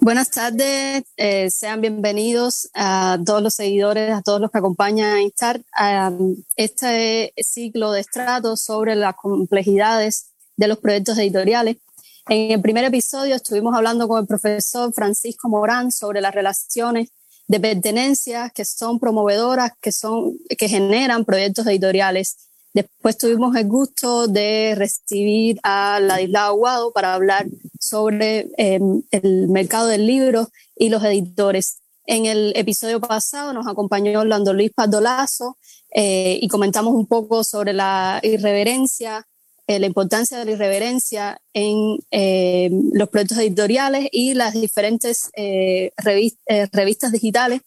Buenas tardes, eh, sean bienvenidos a todos los seguidores, a todos los que acompañan a Instar. A este ciclo de estratos sobre las complejidades de los proyectos editoriales. En el primer episodio estuvimos hablando con el profesor Francisco Morán sobre las relaciones de pertenencia que son promovedoras, que, son, que generan proyectos editoriales. Después tuvimos el gusto de recibir a Ladislao Aguado para hablar sobre em, el mercado del libro y los editores. En el episodio pasado nos acompañó Orlando Luis Pardolazo eh, y comentamos un poco sobre la irreverencia, eh, la importancia de la irreverencia en em, los proyectos editoriales y las diferentes eh, revistas digitales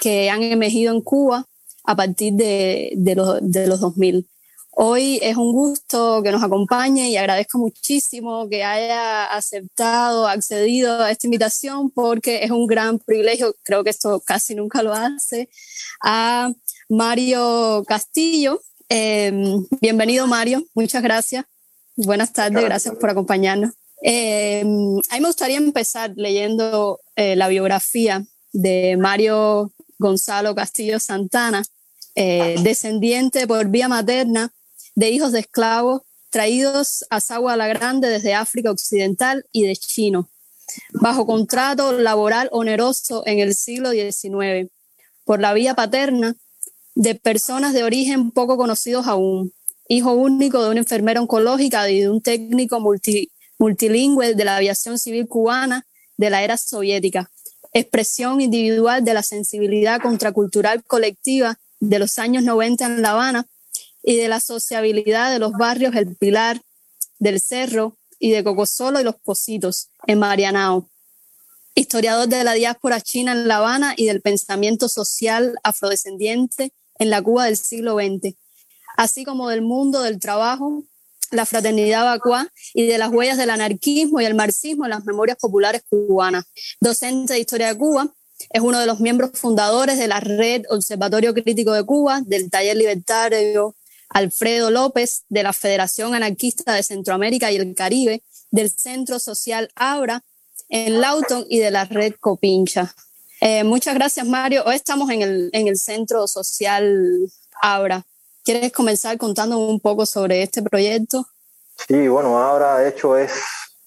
que han emergido en Cuba a partir de, de, los, de los 2000. Hoy es un gusto que nos acompañe y agradezco muchísimo que haya aceptado, accedido a esta invitación porque es un gran privilegio, creo que esto casi nunca lo hace, a Mario Castillo. Em, bienvenido Mario, muchas gracias. Buenas tardes, gracias por acompañarnos. Em, a mí me gustaría empezar leyendo eh, la biografía de Mario Gonzalo Castillo Santana, eh, descendiente por vía materna de hijos de esclavos traídos a Sagua la Grande desde África Occidental y de Chino, bajo contrato laboral oneroso en el siglo XIX, por la vía paterna de personas de origen poco conocidos aún, hijo único de una enfermera oncológica y de un técnico multilingüe de la aviación civil cubana de la era soviética, expresión individual de la sensibilidad contracultural colectiva de los años 90 en La Habana y de la sociabilidad de los barrios El Pilar, del Cerro y de Cocosolo y Los Positos en Marianao. Historiador de la diáspora china en La Habana y del pensamiento social afrodescendiente en la Cuba del siglo XX, así como del mundo del trabajo, la fraternidad vacua y de las huellas del anarquismo y el marxismo en las memorias populares cubanas. Docente de Historia de Cuba, es uno de los miembros fundadores de la Red Observatorio Crítico de Cuba, del Taller Libertario Alfredo López, de la Federación Anarquista de Centroamérica y el Caribe, del Centro Social Abra, en Lauton y de la Red Copincha. Eh, muchas gracias, Mario. Hoy estamos en el, en el Centro Social Abra. ¿Quieres comenzar contando un poco sobre este proyecto? Sí, bueno, Abra de hecho es,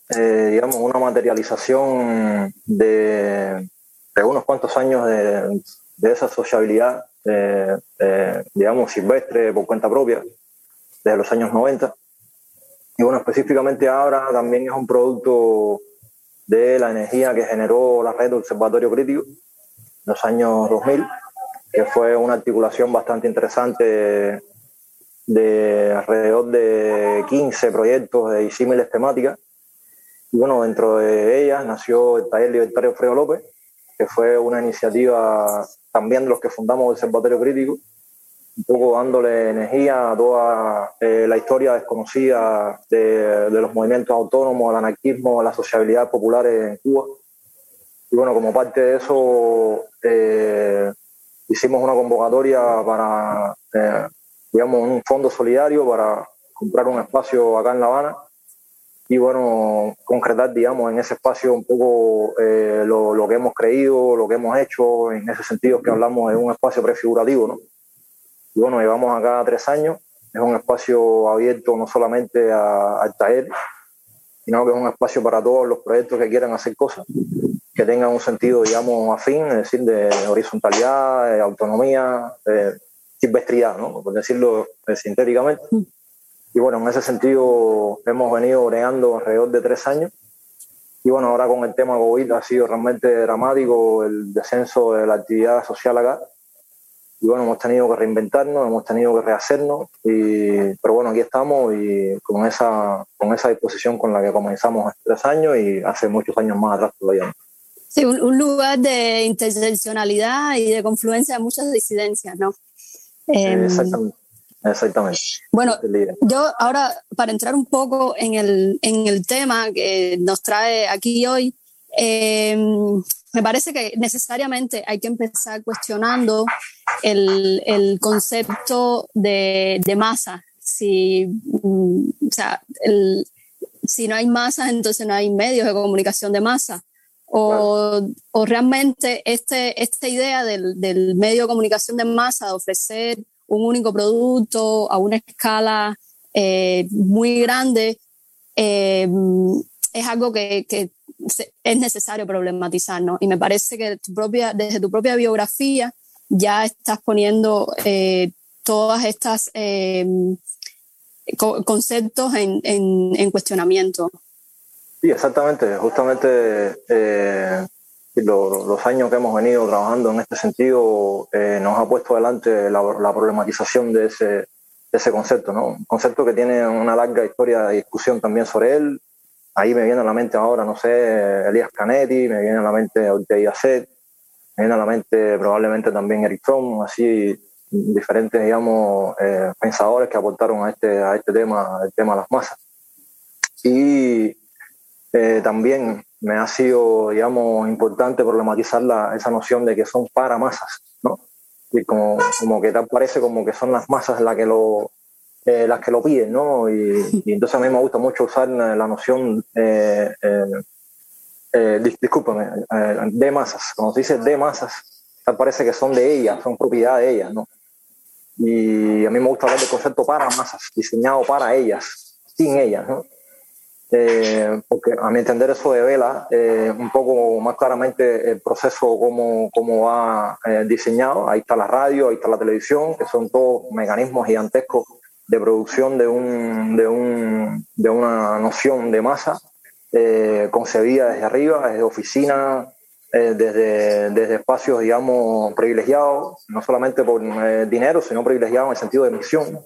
eh, digamos, una materialización de, de, unos cuantos años de, de esa sociabilidad eh, digamos, silvestre por cuenta propia, desde los años 90. Y bueno, específicamente ahora también es un producto de la energía que generó la red Observatorio Crítico los años 2000, que fue una articulación bastante interesante de alrededor de 15 proyectos de disímiles temáticas. Y bueno, dentro de ellas nació el Taller Libertario Fredo López, que fue una iniciativa también de los que fundamos el Observatorio Crítico, un poco dándole energía a toda eh, la historia desconocida de, los movimientos autónomos, al anarquismo, a la sociabilidad popular en Cuba. Y bueno, como parte de eso, eh, hicimos una convocatoria para, eh, digamos, un fondo solidario para comprar un espacio acá en La Habana. Y bueno, concretar, digamos, en ese espacio un poco eh, lo, lo, que hemos creído, lo que hemos hecho, en ese sentido que hablamos de un espacio prefigurativo, ¿no? Y bueno, llevamos acá tres años, es un espacio abierto no solamente al taller, sino que es un espacio para todos los proyectos que quieran hacer cosas, que tengan un sentido, digamos, afín, es decir, de horizontalidad, de autonomía, de silvestridad, ¿no? Por decirlo eh, sintéticamente. Y bueno, en ese sentido hemos venido bregando alrededor de tres años. Y bueno, ahora con el tema COVID ha sido realmente dramático el descenso de la actividad social acá. Y bueno, hemos tenido que reinventarnos, hemos tenido que rehacernos. Y, pero bueno, aquí estamos y con esa, con esa disposición con la que comenzamos hace tres años y hace muchos años más atrás todavía. Sí, un, lugar de interseccionalidad y de confluencia de muchas disidencias, ¿no? Em, exactamente. Exactamente. Bueno, yo ahora, para entrar un poco en el, en el tema que nos trae aquí hoy, eh, me parece que necesariamente hay que empezar cuestionando el, el concepto de, de, masa. Si, mm, o sea, el, si no hay masas, entonces no hay medios de comunicación de masa. O, o realmente este, esta idea del, del, medio de comunicación de masa, de ofrecer un único producto a una escala eh, muy grande, eh, es algo que, que, es necesario problematizar, ¿no? Y me parece que tu propia, desde tu propia biografía ya estás poniendo eh, todas estas eh, conceptos en, en, en, cuestionamiento. Sí, exactamente. Justamente eh, lo, los años que hemos venido trabajando en este sentido eh, nos ha puesto adelante la, la problematización de ese, de ese concepto, ¿no? Un concepto que tiene una larga historia de discusión también sobre él, ahí me viene a la mente ahora, no sé, Elías Canetti, me viene a la mente Ortega Set, me viene a la mente probablemente también Eric Fromm, así diferentes, digamos, eh, pensadores que aportaron a este, a este tema, el tema de las masas. Y eh, también me ha sido, digamos, importante problematizar la, esa noción de que son para masas, ¿no? Y como, como que tal parece como que son las masas las que lo, eh, las que lo piden, ¿no? Y, y, entonces a mí me gusta mucho usar la noción, eh, eh, eh discúlpame, eh, de masas. Cuando se dice de masas, parece que son de ellas, son propiedad de ellas, ¿no? Y a mí me gusta hablar del concepto para masas, diseñado para ellas, sin ellas, ¿no? Eh, porque a mi entender eso devela eh, un poco más claramente el proceso como, como va eh, diseñado. Ahí está la radio, ahí está la televisión, que son todos mecanismos gigantescos de producción de, un, de, un, de una noción de masa eh, concebida desde arriba, desde oficina, desde, desde espacios, digamos, privilegiados, no solamente por dinero, sino privilegiados en el sentido de misión.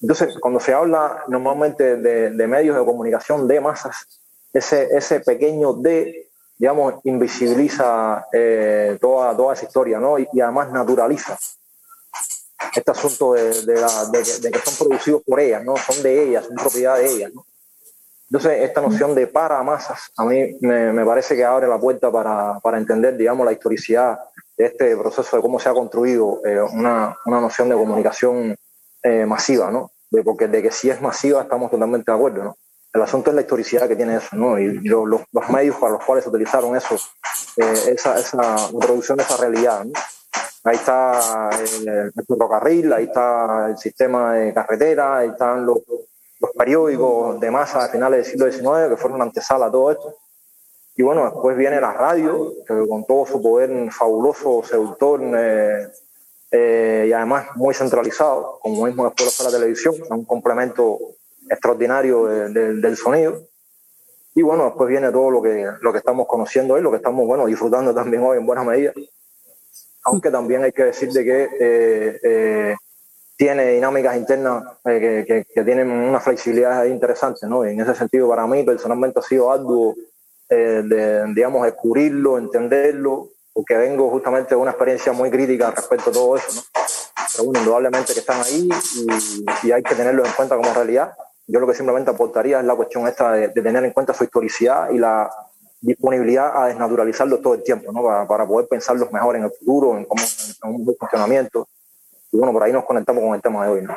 Entonces, cuando se habla normalmente de, de medios de comunicación de masas, ese, ese pequeño D, digamos, invisibiliza eh, toda, toda esa historia, ¿no? Y, y además naturaliza este asunto de, de, la, de, de, que son producidos por ellas, ¿no? Son de ellas, son propiedad de ellas, ¿no? Entonces, esta noción de para masas a mí me, me parece que abre la puerta para, para, entender, digamos, la historicidad de este proceso de cómo se ha construido eh, una, una, noción de comunicación eh, masiva, ¿no? De, porque de que si es masiva estamos totalmente de acuerdo, ¿no? El asunto es la historicidad que tiene eso, ¿no? Y lo, lo, los medios para los cuales utilizaron eso, eh, esa, esa introducción de esa realidad, ¿no? Ahí está el, el ferrocarril, ahí está el sistema de carretera, ahí están los, los periódicos de masa a finales del siglo XIX que fueron una antesala a todo esto. Y bueno, después viene la radio, que con todo su poder fabuloso, seductor eh, eh, y además muy centralizado, como mismo después de la televisión, un complemento extraordinario de, de, del sonido. Y bueno, después viene todo lo que, lo que estamos conociendo hoy, lo que estamos bueno, disfrutando también hoy en buena medida aunque también hay que decir de que eh, eh, tiene dinámicas internas eh, que, que, que, tienen una flexibilidad interesante, ¿no? Y en ese sentido, para mí personalmente ha sido arduo, eh, de, digamos, descubrirlo, entenderlo, porque vengo justamente de una experiencia muy crítica respecto a todo eso, ¿no? Pero bueno, indudablemente que están ahí y, y hay que tenerlo en cuenta como realidad. Yo lo que simplemente aportaría es la cuestión esta de, de tener en cuenta su historicidad y la disponibilidad a desnaturalizarlos todo el tiempo, ¿no? Para, para poder pensarlos mejor en el futuro, en cómo en un funcionamiento. Y bueno, por ahí nos conectamos con el tema de hoy, ¿no?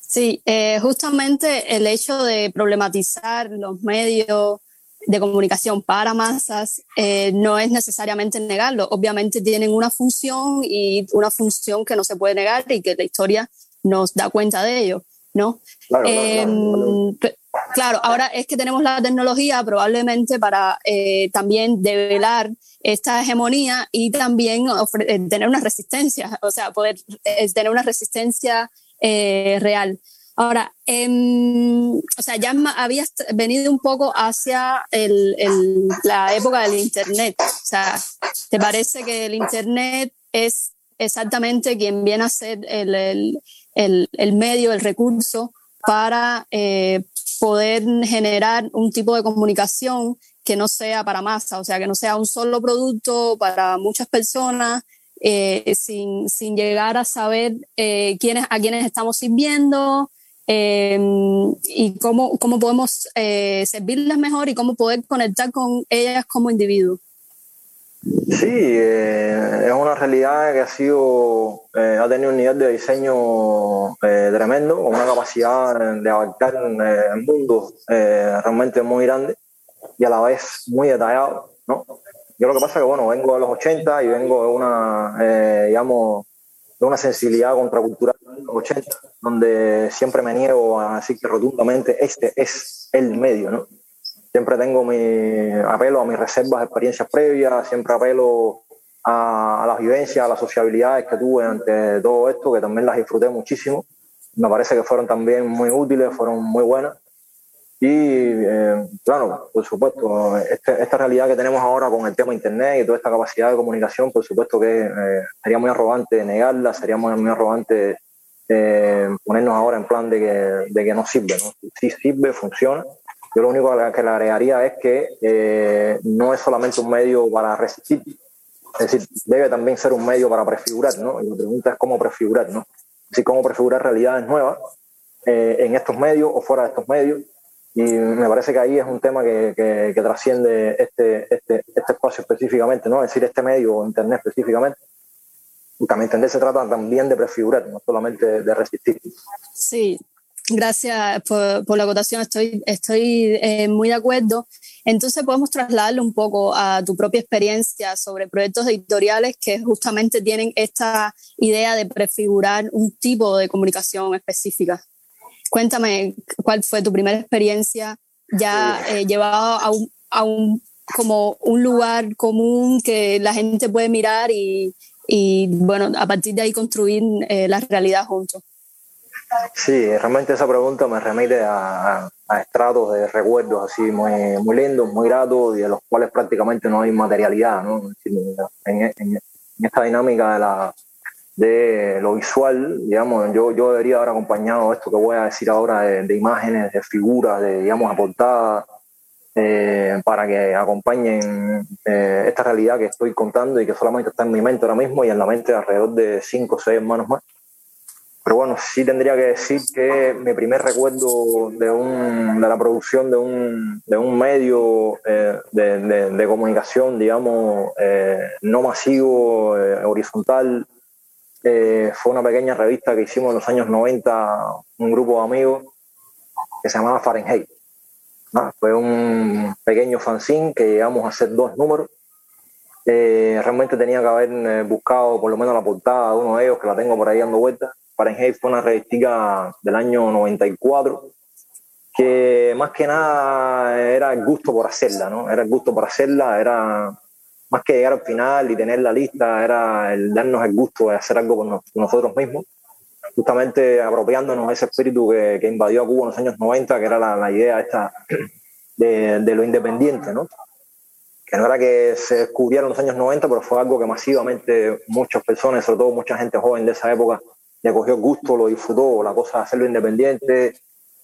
Sí, eh, justamente el hecho de problematizar los medios de comunicación para masas eh, no es necesariamente negarlo. Obviamente tienen una función y una función que no se puede negar y que la historia nos da cuenta de ello, ¿no? Claro, eh, claro, claro. Claro, ahora es que tenemos la tecnología probablemente para eh, también develar esta hegemonía y también eh, tener una resistencia, o sea, poder tener una resistencia real. Ahora, eh, o sea, ya habías venido un poco hacia el, la época del Internet. O sea, ¿te parece que el Internet es exactamente quien viene a ser el, el, el medio, el recurso para eh, poder generar un tipo de comunicación que no sea para masa, o sea, que no sea un solo producto para muchas personas eh, sin, sin, llegar a saber eh, quiénes, a quiénes estamos sirviendo y cómo, cómo podemos servirles mejor y cómo poder conectar con ellas como individuos. Sí, es una realidad que ha sido, ha tenido un nivel de diseño tremendo, con una capacidad de abarcar el mundo realmente muy grande y a la vez muy detallado, ¿no? Yo lo que pasa es que, bueno, vengo de los 80 y vengo de una, eh, digamos, de una sensibilidad contracultural de los 80, donde siempre me niego a decir que rotundamente este es el medio, ¿no? Siempre tengo mi apelo a mis reservas experiencias previas, siempre apelo a, a las vivencias, a las sociabilidades que tuve ante todo esto, que también las disfruté muchísimo. Me parece que fueron también muy útiles, fueron muy buenas. Y eh, claro, por supuesto, este, esta realidad que tenemos ahora con el tema Internet y toda esta capacidad de comunicación, por supuesto que eh, sería muy arrogante negarla, sería muy, muy arrogante eh, ponernos ahora en plan de que, de que no sirve. ¿no? Sí sirve, funciona. Yo lo único que le agregaría es que no es solamente un medio para resistir, es decir, debe también ser un medio para prefigurar, ¿no? Y la pregunta es cómo prefigurar, ¿no? Es decir, cómo prefigurar realidades nuevas en estos medios o fuera de estos medios y me parece que ahí es un tema que, que, trasciende este, este, este, espacio específicamente, ¿no? Es decir, este medio, Internet específicamente. Y también Internet se trata también de prefigurar, no solamente de resistir. Sí, gracias por, por la acotación, estoy, estoy eh, muy de acuerdo. Entonces podemos trasladarlo un poco a tu propia experiencia sobre proyectos editoriales que justamente tienen esta idea de prefigurar un tipo de comunicación específica. Cuéntame cuál fue tu primera experiencia ya eh, llevado a un, a un, como un lugar común que la gente puede mirar y, y bueno, a partir de ahí construir eh, la realidad juntos. Sí, realmente esa pregunta me remite a, a, estratos de recuerdos así muy, muy lindos, muy gratos y de los cuales prácticamente no hay materialidad, ¿no? En, en, en esta dinámica de la, de lo visual, digamos, yo, yo debería haber acompañado esto que voy a decir ahora de, imágenes, de figuras, de, digamos, aportadas, eh, para que acompañen eh, esta realidad que estoy contando y que solamente está en mi mente ahora mismo y en la mente de alrededor de cinco o seis hermanos más. Pero bueno, sí tendría que decir que mi primer recuerdo de, un, de la producción de un, de un medio eh, de, de, comunicación, digamos, no masivo, horizontal, eh, fue una pequeña revista que hicimos en los años 90, un grupo de amigos que se llamaba Fahrenheit. Fue un pequeño fanzine que llegamos a hacer dos números. Eh, realmente tenía que haber eh, buscado por lo menos la portada de uno de ellos, que la tengo por ahí dando vueltas. Fahrenheit fue una revista del año 94, que más que nada era el gusto por hacerla, ¿no? Era el gusto por hacerla, era más que llegar al final y tener la lista, era el darnos el gusto de hacer algo con, nosotros mismos, justamente apropiándonos de ese espíritu que, que, invadió a Cuba en los años 90, que era la, la idea esta de, de, lo independiente, ¿no? que no era que se descubriera en los años 90, pero fue algo que masivamente muchas personas, sobre todo mucha gente joven de esa época, le cogió gusto, lo disfrutó, la cosa de hacerlo independiente,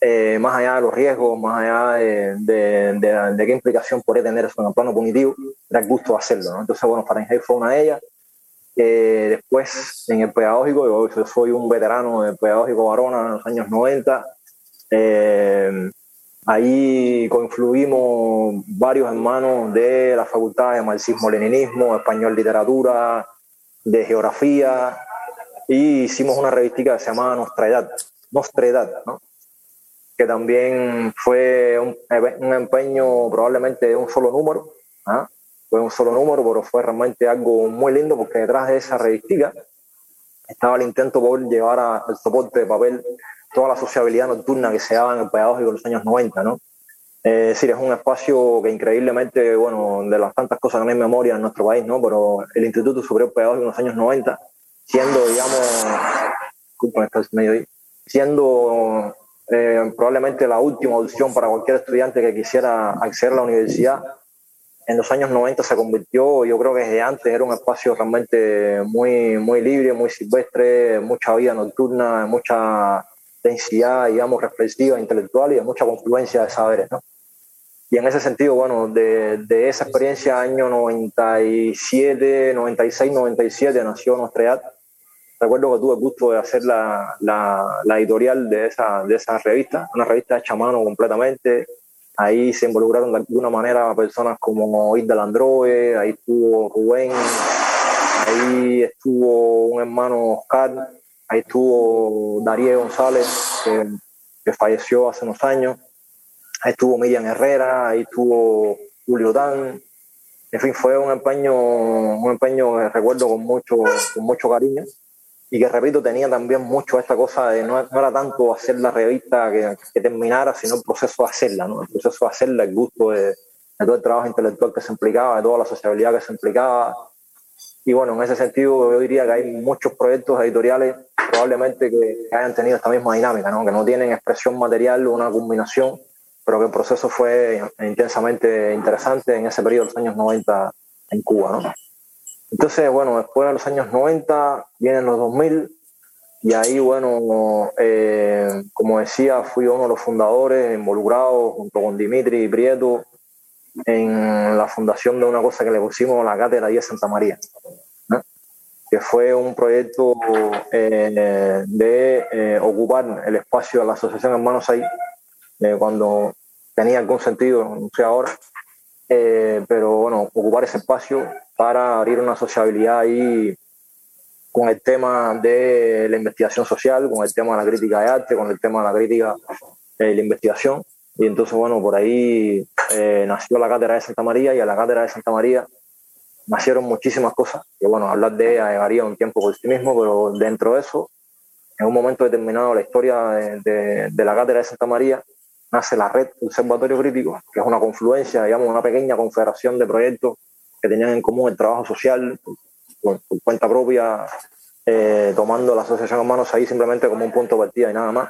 eh, más allá de los riesgos, más allá de, de, de, qué implicación podría tener eso en el plano cognitivo, era el gusto de hacerlo. ¿no? Entonces, bueno, Fahrenheit fue una de ellas. Eh, después, en el pedagógico, yo soy un veterano del pedagógico varona en los años 90. Eh, ahí confluimos varios hermanos de la facultad de marxismo-leninismo, español literatura, de geografía, y hicimos una revista que se llamaba Nuestra Edad, Nuestra Edad, ¿no? Que también fue un, empeño probablemente de un solo número, ¿ah? fue un solo número, pero fue realmente algo muy lindo porque detrás de esa revista estaba el intento por llevar al soporte de papel toda la sociabilidad nocturna que se daba en el pedagógico en los años 90, ¿no? Es decir, es un espacio que increíblemente, bueno, de las tantas cosas que no hay memoria en nuestro país, ¿no? Pero el Instituto Superior Pedagógico en los años 90, siendo, digamos, disculpen, medio ahí, siendo eh, probablemente la última opción para cualquier estudiante que quisiera acceder a la universidad. En los años 90 se convirtió, yo creo que desde antes era un espacio realmente muy, muy libre, muy silvestre, mucha vida nocturna, mucha densidad, digamos, reflexiva, intelectual y de mucha confluencia de saberes. ¿no? y en ese sentido, bueno, de, de, esa experiencia, año 97, 96, 97, nació nuestra edad. Recuerdo que tuve el gusto de hacer la, la, la, editorial de esa, de esa revista, una revista hecha a mano completamente. Ahí se involucraron de alguna manera personas como Isda Landroe, ahí estuvo Rubén, ahí estuvo un hermano Oscar, ahí estuvo Darío González, que, que falleció hace unos años Ahí estuvo Miriam Herrera, ahí estuvo Julio Dan. En fin, fue un empeño, un empeño que recuerdo con mucho, con mucho cariño y que repito, tenía también mucho esta cosa de no, no era tanto hacer la revista que, que, terminara, sino el proceso de hacerla, ¿no? el proceso de hacerla, el gusto de, de, todo el trabajo intelectual que se implicaba, de toda la sociabilidad que se implicaba. Y bueno, en ese sentido yo diría que hay muchos proyectos editoriales probablemente que, que hayan tenido esta misma dinámica, ¿no? que no tienen expresión material una combinación, pero que el proceso fue intensamente interesante en ese periodo de los años 90 en Cuba. ¿no? Entonces, bueno, después de los años 90 vienen los 2000 y ahí, bueno, eh, como decía, fui uno de los fundadores involucrados junto con Dimitri y Prieto en la fundación de una cosa que le pusimos la Cátedra 10 Santa María, ¿no? que fue un proyecto eh, de eh, ocupar el espacio de la Asociación Hermanos ahí eh, cuando tenía algún sentido, no sé ahora, eh, pero bueno, ocupar ese espacio para abrir una sociabilidad ahí con el tema de la investigación social, con el tema de la crítica de arte, con el tema de la crítica de la investigación. Y entonces, bueno, por ahí eh, nació la Cátedra de Santa María y a la Cátedra de Santa María nacieron muchísimas cosas, que bueno, hablar de ella llevaría un tiempo por sí mismo, pero dentro de eso, en un momento determinado la historia de, de, de la Cátedra de Santa María nace la red Observatorio Crítico, que es una confluencia, digamos, una pequeña confederación de proyectos que tenían en común el trabajo social por, cuenta propia, eh, tomando la asociación Hermanos ahí simplemente como un punto de partida y nada más.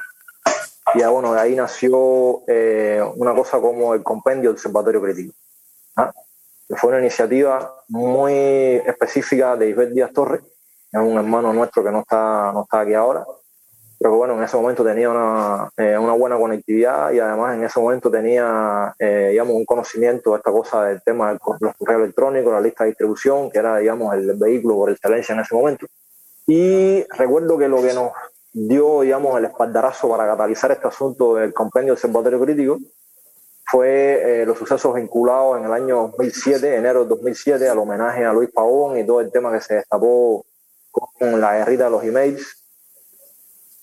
Y bueno, ahí nació eh, una cosa como el compendio Observatorio Crítico, ¿ah? fue una iniciativa muy específica de Isbeth Díaz Torres, que es un hermano nuestro que no está, no está aquí ahora, pero bueno, en ese momento tenía una, eh, una, buena conectividad y además en ese momento tenía, eh, digamos, un conocimiento de esta cosa del tema de los correos electrónicos, la lista de distribución, que era, digamos, el vehículo por excelencia en ese momento. Y recuerdo que lo que nos dio, digamos, el espaldarazo para catalizar este asunto del compendio observatorio crítico fue eh, los sucesos vinculados en el año 2007, enero de 2007, al homenaje a Luis Pavón y todo el tema que se destapó con la guerrita de los emails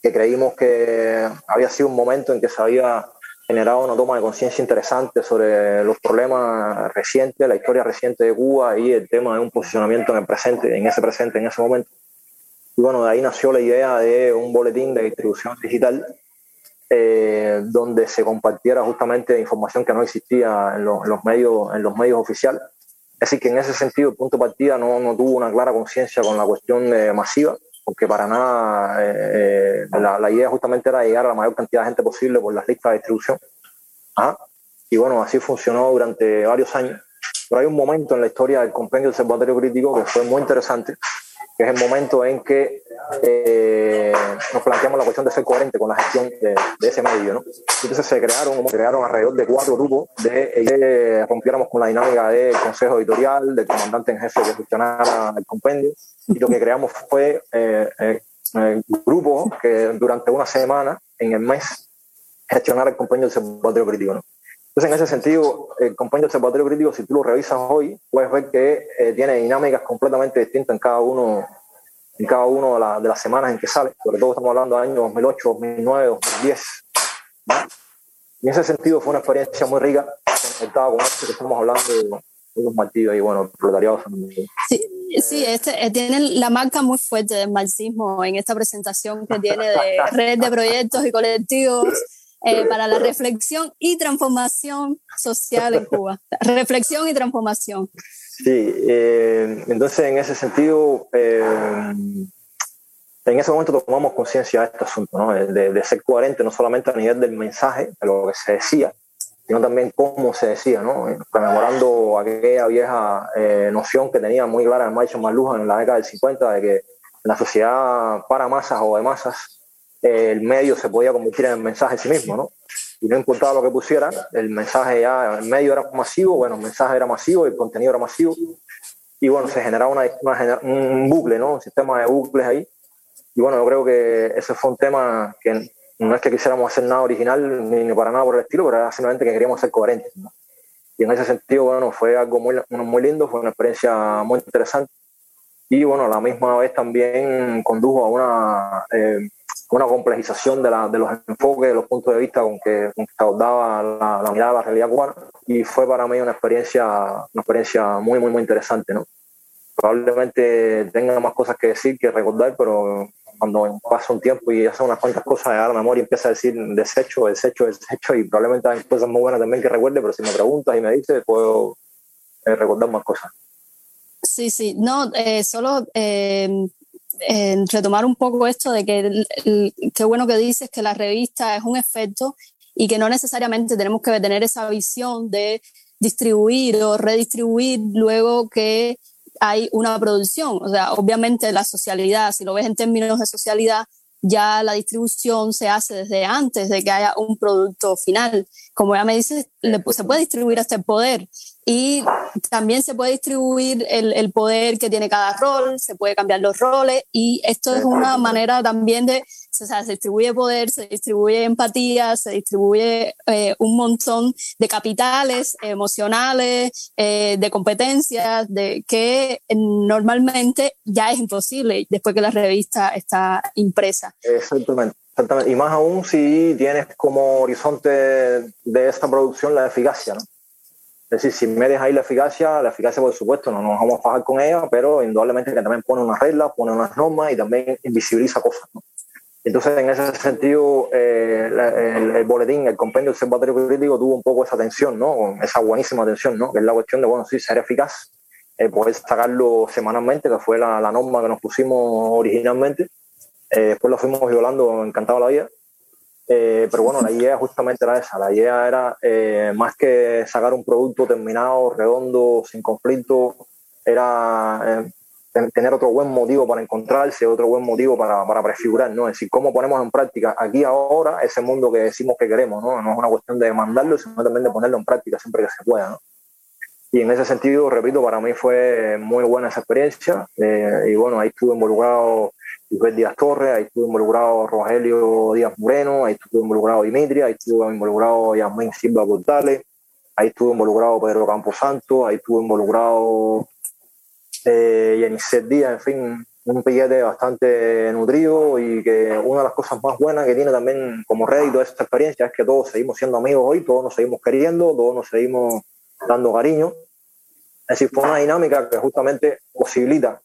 que creímos que había sido un momento en que se había generado una toma de conciencia interesante sobre los problemas recientes, la historia reciente de Cuba y el tema de un posicionamiento en el presente, en ese presente, en ese momento. Y bueno, de ahí nació la idea de un boletín de distribución digital eh, donde se compartiera justamente información que no existía en, lo, en, los, medios, en los medios oficiales. Así que en ese sentido, el punto de partida no, no tuvo una clara conciencia con la cuestión de masiva, porque para nada eh, la, la, idea justamente era llegar a la mayor cantidad de gente posible por las listas de distribución. ¿Ah? Y bueno, así funcionó durante varios años. Pero hay un momento en la historia del compendio del observatorio crítico que fue muy interesante, que es el momento en que eh, nos planteamos la cuestión de ser coherente con la gestión de, ese medio. Entonces se crearon, crearon alrededor de cuatro grupos de que rompiéramos con la dinámica del consejo editorial, del comandante en jefe que gestionara el compendio, y lo que creamos fue eh, eh, eh, grupos que durante una semana en el mes gestionara el compendio del observatorio crítico. Entonces, en ese sentido, el del observatorio crítico, si tú lo revisas hoy, puedes ver que eh, tiene dinámicas completamente distintas en cada uno en cada una de, la, de, las semanas en que sale, sobre todo estamos hablando de años 2008, 2009, 2010. ¿no? Y en ese sentido fue una experiencia muy rica, conectada con esto que estamos hablando de, los martillos y bueno, proletariado Sí, sí este, eh, tiene la marca muy fuerte del marxismo en esta presentación que tiene de red de proyectos y colectivos eh, para la reflexión y transformación social en Cuba. Reflexión y transformación. Sí, eh, entonces en ese sentido, eh, en ese momento tomamos conciencia de este asunto, ¿no? de, de, ser coherente no solamente a nivel del mensaje, de lo que se decía, sino también cómo se decía, ¿no? conmemorando aquella vieja eh, noción que tenía muy clara el maestro Maluja en la década del 50 de que la sociedad para masas o de masas el medio se podía convertir en el mensaje en sí mismo, ¿no? y no importaba lo que pusiera, el mensaje ya, el medio era masivo, bueno, el mensaje era masivo, el contenido era masivo, y bueno, se generaba una, un bucle, ¿no? Un sistema de bucles ahí. Y bueno, yo creo que ese fue un tema que no es que quisiéramos hacer nada original ni, para nada por el estilo, pero era simplemente que queríamos ser coherentes. Y en ese sentido, bueno, fue algo muy, muy lindo, fue una experiencia muy interesante. Y bueno, a la misma vez también condujo a una, eh, una complejización de, la, de, los enfoques, de los puntos de vista con que, con que abordaba la, la, mirada de la realidad cubana. Y fue para mí una experiencia, una experiencia muy, muy, muy interesante. ¿no? Probablemente tenga más cosas que decir, que recordar, pero cuando pasa un tiempo y hace unas cuantas cosas, a la memoria empieza a decir desecho, desecho, desecho, y probablemente hay cosas muy buenas también que recuerde, pero si me preguntas y me dices, puedo eh, recordar más cosas. Sí, sí, no, eh, solo eh, retomar un poco esto de que qué bueno que dices que la revista es un efecto y que no necesariamente tenemos que tener esa visión de distribuir o redistribuir luego que hay una producción. O sea, obviamente la socialidad, si lo ves en términos de socialidad, ya la distribución se hace desde antes de que haya un producto final. Como ya me dices, se puede distribuir hasta el poder y también se puede distribuir el, poder que tiene cada rol, se puede cambiar los roles y esto es una manera también de, se distribuye poder, se distribuye empatía, se distribuye eh, un montón de capitales emocionales, eh, de competencias, de que normalmente ya es imposible después que la revista está impresa. Exactamente. Exactamente. Y más aún si tienes como horizonte de esta producción la eficacia, ¿no? Es decir, si me deja ahí la eficacia, la eficacia por supuesto no nos vamos a bajar con ella, pero indudablemente que también pone unas reglas, pone unas normas y también invisibiliza cosas. ¿no? Entonces, en ese sentido, eh, el, boletín, el compendio observatorio crítico tuvo un poco esa tensión, ¿no? Esa buenísima tensión, ¿no? Que es la cuestión de, bueno, sí, ser eficaz, eh, poder sacarlo semanalmente, que fue la, la, norma que nos pusimos originalmente. Eh, después lo fuimos violando, encantado la vida. Eh, pero bueno, la idea justamente era esa. La idea era eh, más que sacar un producto terminado, redondo, sin conflicto, era eh, tener otro buen motivo para encontrarse, otro buen motivo para, para, prefigurar, ¿no? Es decir, cómo ponemos en práctica aquí ahora ese mundo que decimos que queremos, ¿no? No es una cuestión de mandarlo, sino también de ponerlo en práctica siempre que se pueda, ¿no? Y en ese sentido, repito, para mí fue muy buena esa experiencia. y bueno, ahí estuve involucrado Luis Díaz Torres, ahí estuvo involucrado Rogelio Díaz Moreno, ahí estuvo involucrado Dimitri, ahí estuvo involucrado Yasmín Silva Portales, ahí estuvo involucrado Pedro Camposanto, ahí estuvo involucrado eh, Díaz, en fin, un piquete bastante nutrido y que una de las cosas más buenas que tiene también como rédito esta experiencia es que todos seguimos siendo amigos hoy, todos nos seguimos queriendo, todos nos seguimos dando cariño. Es decir, fue una dinámica que justamente posibilita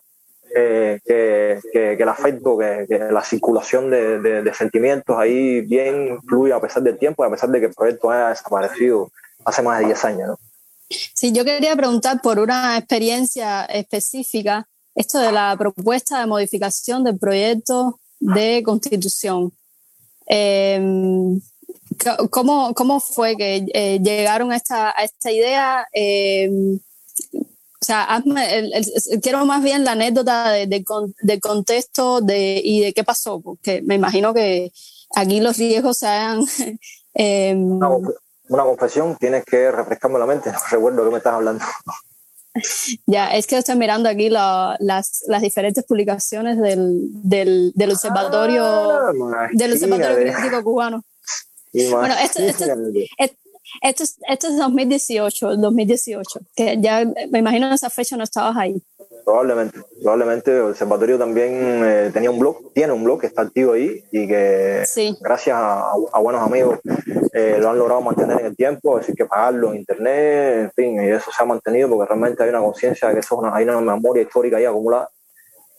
que, que, el afecto, que, la circulación de, sentimientos ahí bien fluye a pesar del tiempo, a pesar de que el proyecto haya desaparecido hace más de 10 años. ¿no? Sí, yo quería preguntar por una experiencia específica, esto de la propuesta de modificación del proyecto de constitución. Em, ¿cómo, ¿Cómo fue que eh, llegaron a esta, a esta idea? O sea, hazme quiero más bien la anécdota de, del contexto de, y de qué pasó, porque me imagino que aquí los riesgos se hayan... Em, una, confesión, tienes que refrescarme la mente, no recuerdo de qué me estás hablando. Ya, es que estoy mirando aquí las, las, diferentes publicaciones del, del, del observatorio, ah, del observatorio crítico cubano. Bueno, esto, esto, esto es, esto es 2018, 2018, que ya me imagino en esa fecha no estabas ahí. Probablemente, probablemente el observatorio también eh, tenía un blog, tiene un blog que está activo ahí y que gracias a, buenos amigos eh, lo han logrado mantener en el tiempo, es decir, que pagarlo en internet, en fin, y eso se ha mantenido porque realmente hay una conciencia de que eso hay una memoria histórica ahí acumulada.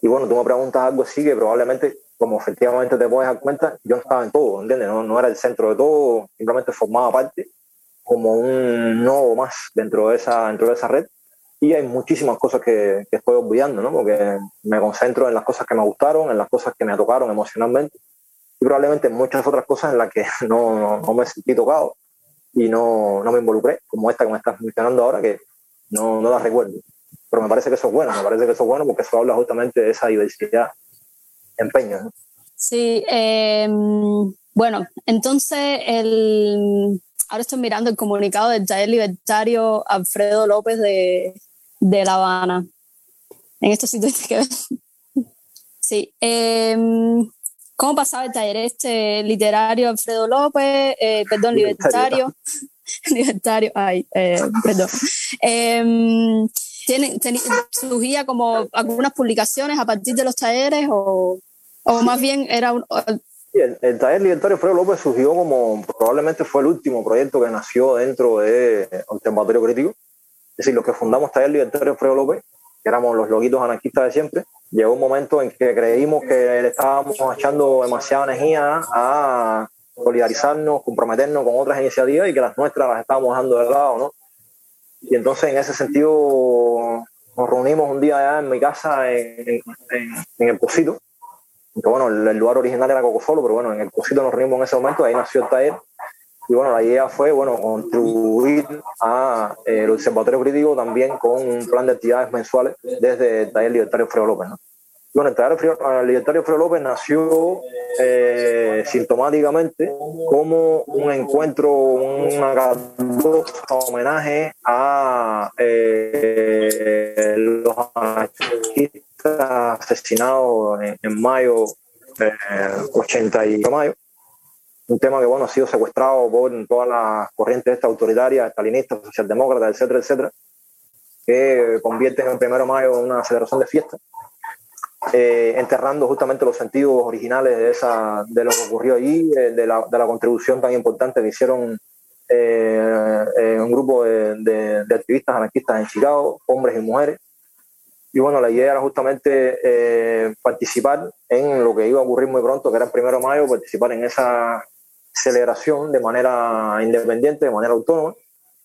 Y bueno, tú me preguntas algo así que probablemente, como efectivamente te puedes dar cuenta, yo no estaba en todo, ¿entiendes? No, no era el centro de todo, simplemente formaba parte como un nodo más dentro de esa, dentro de esa red. Y hay muchísimas cosas que, estoy olvidando, ¿no? Porque me concentro en las cosas que me gustaron, en las cosas que me tocaron emocionalmente y probablemente en muchas otras cosas en las que no, no, me sentí tocado y no, no, me involucré, como esta que me estás mencionando ahora, que no, no la recuerdo. Pero me parece que eso es bueno, me parece que eso es bueno porque eso habla justamente de esa diversidad de empeño. Sí, em, bueno, entonces el, ahora estoy mirando el comunicado del taller libertario Alfredo López de, de La Habana. En esto sí tuviste que ver. Sí. Em, ¿Cómo pasaba el taller este literario Alfredo López? Eh, perdón, libertario. libertario, ay, eh, perdón. Em, ¿tiene, ¿Surgía como algunas publicaciones a partir de los talleres o, o más bien era un, el, taller libertario Alfredo López surgió como probablemente fue el último proyecto que nació dentro del de Observatorio Crítico. Es decir, los que fundamos Taller Libertario Alfredo López, que éramos los loquitos anarquistas de siempre, llegó un momento en que creímos que le estábamos echando demasiada energía a solidarizarnos, comprometernos con otras iniciativas y que las nuestras las estábamos dejando de lado, ¿no? Y entonces en ese sentido nos reunimos un día allá en mi casa en, en, el Cosito, que bueno, el, lugar original era Cocosolo, pero bueno, en el Cosito nos reunimos en ese momento, ahí nació el taller y bueno, la idea fue, bueno, contribuir a eh, el Observatorio Crítico también con un plan de actividades mensuales desde el Taller Libertario Freo López, ¿no? Bueno, el Libertario Freo López nació eh, sintomáticamente como un encuentro, una homenaje a eh, los anarquistas asesinados en, mayo, 80 y mayo un tema que bueno ha sido secuestrado por todas las corrientes esta autoritarias, estalinistas, socialdemócratas, etcétera, etcétera, que convierten el primero de mayo en una celebración de fiesta, eh, enterrando justamente los sentidos originales de, esa, de lo que ocurrió allí, eh, de, la, de, la, contribución tan importante que hicieron eh, un grupo de, de, activistas anarquistas en Chicago, hombres y mujeres. Y bueno, la idea era justamente participar en lo que iba a ocurrir muy pronto, que era el primero de mayo, participar en esa celebración de manera independiente, de manera autónoma.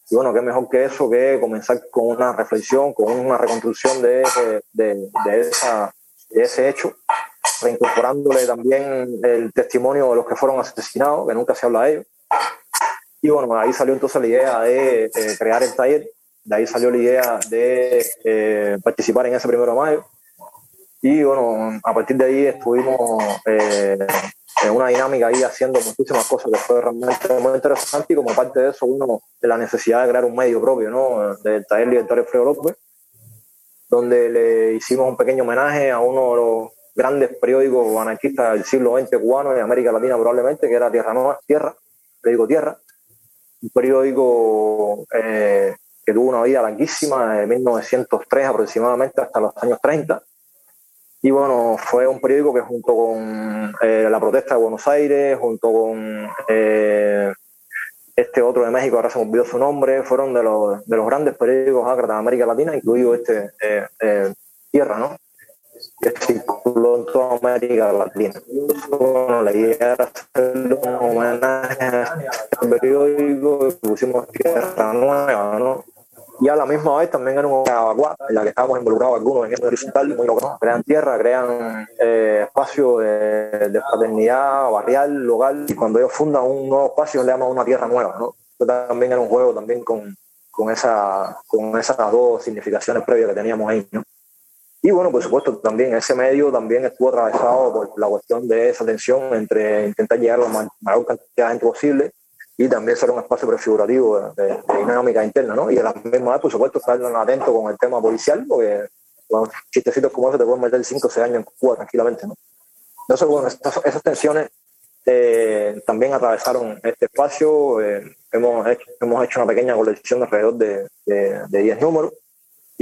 Y bueno, qué mejor que eso, que comenzar con una reflexión, con una reconstrucción de, de, esa, de ese hecho, reincorporándole también el testimonio de los que fueron asesinados, que nunca se habla de ellos. Y bueno, ahí salió entonces la idea de crear el taller, de ahí salió la idea de eh, participar en ese primero de mayo. Y bueno, a partir de ahí estuvimos eh, en una dinámica ahí haciendo muchísimas cosas que fue realmente muy interesante y como parte de eso uno de la necesidad de crear un medio propio, ¿no? Del taller libertario Fredo López, donde le hicimos un pequeño homenaje a uno de los grandes periódicos anarquistas del siglo XX cubano y de América Latina probablemente, que era Tierra Nueva, Tierra, periódico Tierra, un periódico eh, que tuvo una vida larguísima, de 1903 aproximadamente hasta los años 30, y bueno, fue un periódico que junto con eh, la protesta de Buenos Aires, junto con eh, este otro de México, ahora se me olvidó su nombre, fueron de los, de los grandes periódicos de América Latina, incluido este eh, Tierra, ¿no? Que circuló en toda América Latina. Bueno, la idea era hacer un homenaje a este periódico que pusimos Tierra Nueva, ¿no? y a la misma vez también era una evacuada en la que estábamos involucrados algunos en el horizontal, muy loco, crean tierra, crean eh, espacio de, fraternidad barrial, local, y cuando ellos fundan un nuevo espacio le llaman una tierra nueva, ¿no? también era un juego también con, con, esa, con esas dos significaciones previas que teníamos ahí, ¿no? Y bueno, por supuesto, también ese medio también estuvo atravesado por la cuestión de esa tensión entre intentar llegar a la mayor cantidad de gente posible y también ser un espacio prefigurativo de, dinámica interna, ¿no? Y a la misma vez, por supuesto, estar atento con el tema policial, porque bueno, chistecitos como eso te pueden meter 5 o 6 años en Cuba tranquilamente, ¿no? Entonces, bueno, esas, tensiones eh, también atravesaron este espacio. Eh, hemos, hecho, hemos hecho una pequeña colección alrededor de, de, 10 números.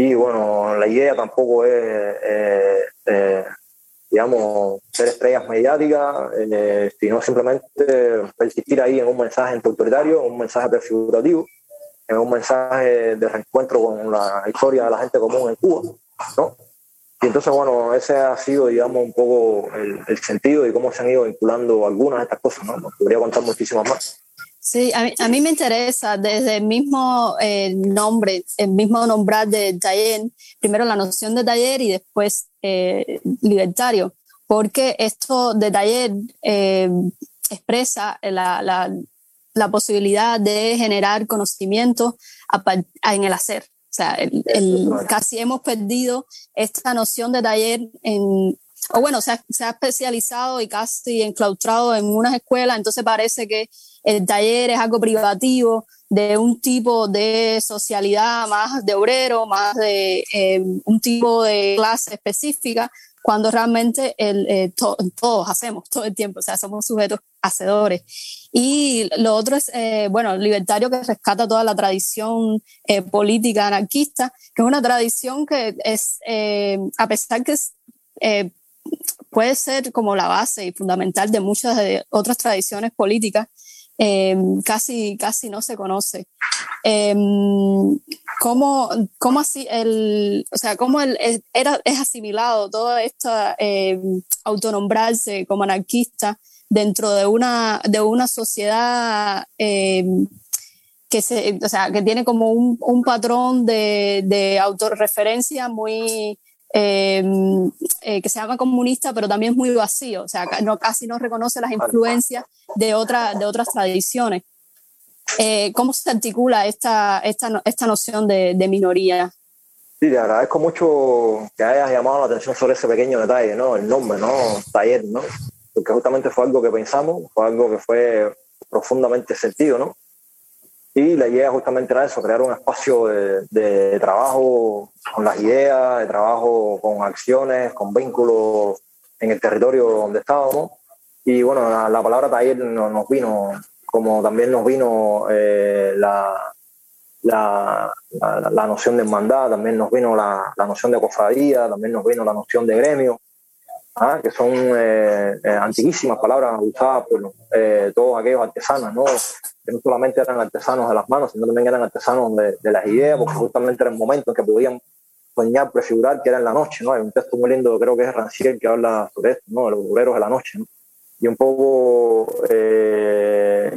Y bueno, la idea tampoco es eh, digamos, ser estrellas mediáticas, eh, sino simplemente persistir ahí en un mensaje autoritario, un mensaje prefigurativo, en un mensaje de reencuentro con la historia de la gente común en Cuba, ¿no? Y entonces, bueno, ese ha sido, digamos, un poco el, sentido y cómo se han ido vinculando algunas de estas cosas, ¿no? podría contar muchísimas más. Sí, a mí, me interesa desde el mismo eh, nombre, el mismo nombrar de taller, primero la noción de taller y después eh, libertario, porque esto de taller eh, expresa la, la, la, posibilidad de generar conocimiento en el hacer. O sea, el, casi hemos perdido esta noción de taller en, o bueno, se ha, se ha, especializado y casi enclaustrado en unas escuelas, entonces parece que el taller es algo privativo de un tipo de socialidad más de obrero, más de eh, un tipo de clase específica, cuando realmente el, eh, todos hacemos todo el tiempo, o sea, somos sujetos hacedores. Y lo otro es, eh, bueno, libertario que rescata toda la tradición eh, política anarquista, que es una tradición que es, a pesar que es, puede ser como la base y fundamental de muchas de otras tradiciones políticas, casi, casi no se conoce. ¿Cómo, cómo así el, o sea, cómo el, era, es asimilado todo esto eh, autonombrarse como anarquista dentro de una, de una sociedad em, que, se, o sea, que tiene como un, un patrón de, de autorreferencia muy, em, eh, que se llama comunista, pero también es muy vacío, o sea, no, casi no reconoce las influencias de, otra, de otras tradiciones. Eh, ¿Cómo se articula esta, esta, esta noción de, de, minoría? Sí, te agradezco mucho que hayas llamado la atención sobre ese pequeño detalle, ¿no? El nombre, ¿no? Taller, ¿no? Porque justamente fue algo que pensamos, fue algo que fue profundamente sentido, ¿no? Y la idea justamente era eso, crear un espacio de, de trabajo con las ideas, de trabajo con acciones, con vínculos en el territorio donde estábamos. Y bueno, la, la palabra taller nos, nos vino como también nos vino eh, la, la, la, noción de hermandad, también nos vino la, la, noción de cofradía, también nos vino la noción de gremio, ¿ah? que son eh, eh, antiguísimas palabras usadas por todos aquellos artesanos, ¿no? que no solamente eran artesanos de las manos, sino también eran artesanos de, de las ideas, porque justamente era el momento en que podían soñar, prefigurar que era en la noche. ¿no? Hay un texto muy lindo, creo que es Rancière, que habla sobre esto, ¿no? de los obreros de la noche. ¿no? y un poco eh,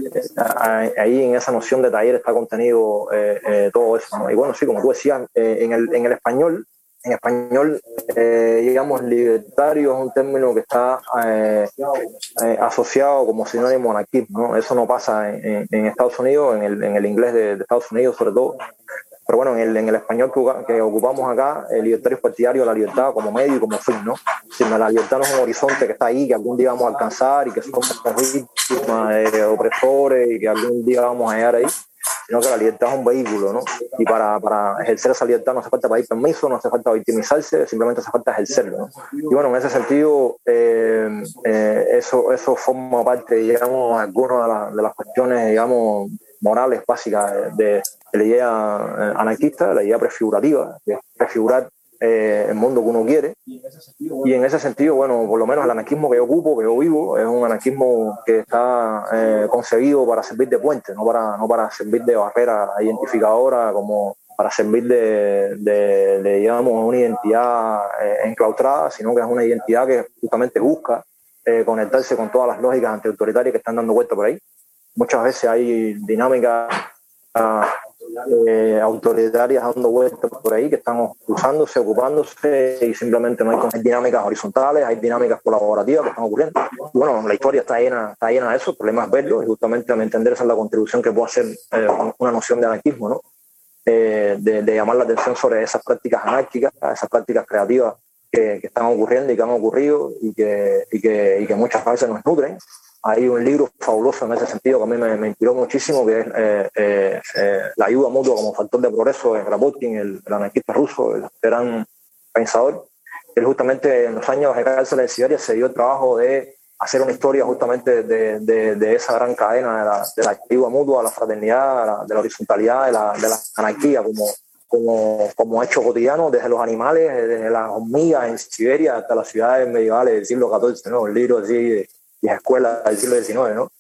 ahí en esa noción de taller está contenido eh, eh, todo eso. ¿no? Y bueno, sí, como tú decías, en, el, en el español, en español, digamos, libertario es un término que está asociado como sinónimo anarquismo. ¿no? Eso no pasa en, en, Estados Unidos, en el, en el inglés de, de Estados Unidos sobre todo, pero bueno, en el, en el español que, ocupamos acá, el libertario es partidario de la libertad como medio y como fin, ¿no? Si la libertad no es un horizonte que está ahí, que algún día vamos a alcanzar y que somos víctimas de opresores y que algún día vamos a llegar ahí, sino que la libertad es un vehículo, ¿no? Y para, para ejercer esa libertad no hace falta pedir permiso, no hace falta victimizarse, simplemente hace falta ejercerlo, ¿no? Y bueno, en ese sentido, eh, eh, eso, eso forma parte, digamos, algunas de, la, de las cuestiones, digamos, morales básicas de, la idea eh, anarquista, la idea prefigurativa, de prefigurar eh, el mundo que uno quiere. Y en ese sentido, bueno, por lo menos el anarquismo que yo ocupo, que yo vivo, es un anarquismo que está eh, concebido para servir de puente, no para, no para servir de barrera identificadora, como para servir de, de, digamos, una identidad enclaustrada, sino que es una identidad que justamente busca conectarse con todas las lógicas antiautoritarias que están dando vuelta por ahí. Muchas veces hay dinámicas eh, autoritarias dando vueltas por ahí que están usándose, ocupándose y simplemente no hay dinámicas horizontales, hay dinámicas colaborativas que están ocurriendo. Bueno, la historia está llena, está llena de eso, el problema es verlo y justamente a mi entender esa es la contribución que puede hacer eh, una noción de anarquismo, ¿no? Eh, de, llamar la atención sobre esas prácticas anárquicas, esas prácticas creativas que, están ocurriendo y que han ocurrido y que, y que muchas veces nos nutren hay un libro fabuloso en ese sentido que a mí me, inspiró muchísimo, que es eh, eh, eh, La ayuda mutua como factor de progreso de Kropotkin, el, anarquista ruso, el gran pensador. Él justamente en los años de cárcel de Siberia se dio el trabajo de hacer una historia justamente de, de, esa gran cadena de la, de la, ayuda mutua, la fraternidad, de la horizontalidad, de la, de la anarquía como, como, como hecho cotidiano, desde los animales, desde las hormigas en Siberia hasta las ciudades medievales del siglo XIV, ¿no? Un libro así de, las escuelas del siglo XIX, ¿no?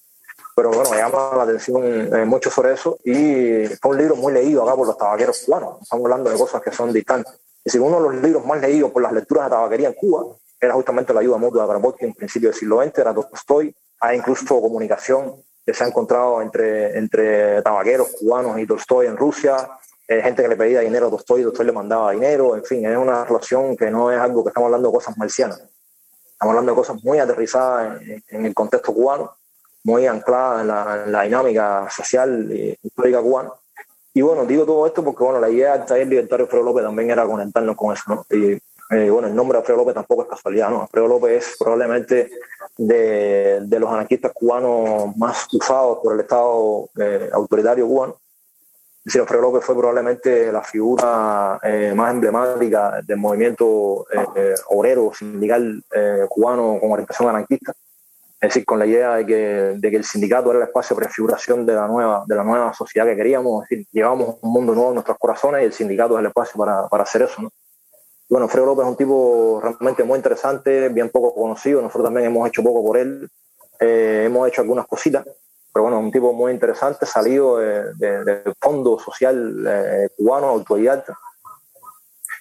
Pero bueno, me llama la atención eh, mucho sobre eso y fue un libro muy leído acá por los tabaqueros cubanos. Estamos hablando de cosas que son distantes. Y si uno de los libros más leídos por las lecturas de tabaquería en Cuba era justamente La ayuda mutua de Kropotkin en principio del siglo XX, era Tolstoy. Hay incluso comunicación que se ha encontrado entre, entre tabaqueros cubanos y Tolstoy en Rusia. Eh, gente que le pedía dinero a Tolstoy Tolstoy le mandaba dinero. En fin, es una relación que no es algo que estamos hablando de cosas marcianas. Estamos hablando de cosas muy aterrizadas en, el contexto cubano, muy ancladas en la, dinámica social e histórica cubana. Y bueno, digo todo esto porque bueno, la idea del taller libertario Fredo López también era conectarnos con eso, ¿no? Y Eh, bueno, el nombre de Alfredo López tampoco es casualidad, ¿no? Alfredo López es probablemente de, de los anarquistas cubanos más usados por el Estado eh, autoritario cubano. Alfredo López fue probablemente la figura eh, más emblemática del movimiento obrero sindical cubano con orientación anarquista. Es decir, con la idea de que, de que el sindicato era el espacio de prefiguración de la nueva, de la nueva sociedad que queríamos. Es decir, llevamos un mundo nuevo en nuestros corazones y el sindicato es el espacio para, para hacer eso. ¿no? Bueno, Fredo López es un tipo realmente muy interesante, bien poco conocido. Nosotros también hemos hecho poco por él. Eh, hemos hecho algunas cositas, pero bueno, un tipo muy interesante, salido del fondo social eh, cubano, autodidacta.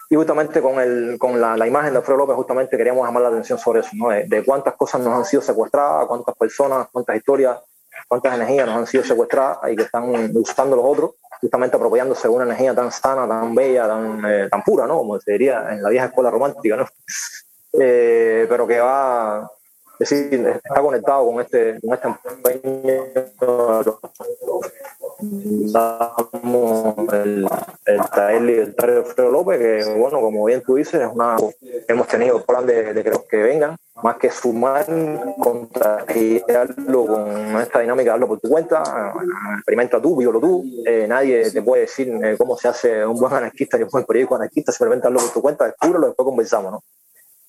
Y justamente con, el, con la, imagen de Alfredo López, justamente queríamos llamar la atención sobre eso, ¿no? de, cuántas cosas nos han sido secuestradas, cuántas personas, cuántas historias, cuántas energías nos han sido secuestradas y que están usando los otros justamente apropiándose de una energía tan sana, tan bella, tan, eh, tan pura, ¿no? Como se diría en la vieja escuela romántica, ¿no? Eh, pero que va, es decir, está conectado con este, con este empeño damos el, el taller libertario de López, que bueno, como bien tú dices, es una hemos tenido plan de, de que los que vengan, más que sumar, contagiarlo con esta dinámica, darlo por tu cuenta, experimenta tú, vívelo tú, eh, nadie te puede decir eh, cómo se hace un buen anarquista ni un buen periódico anarquista, simplemente hazlo por tu cuenta, descúbrelo, después conversamos, ¿no?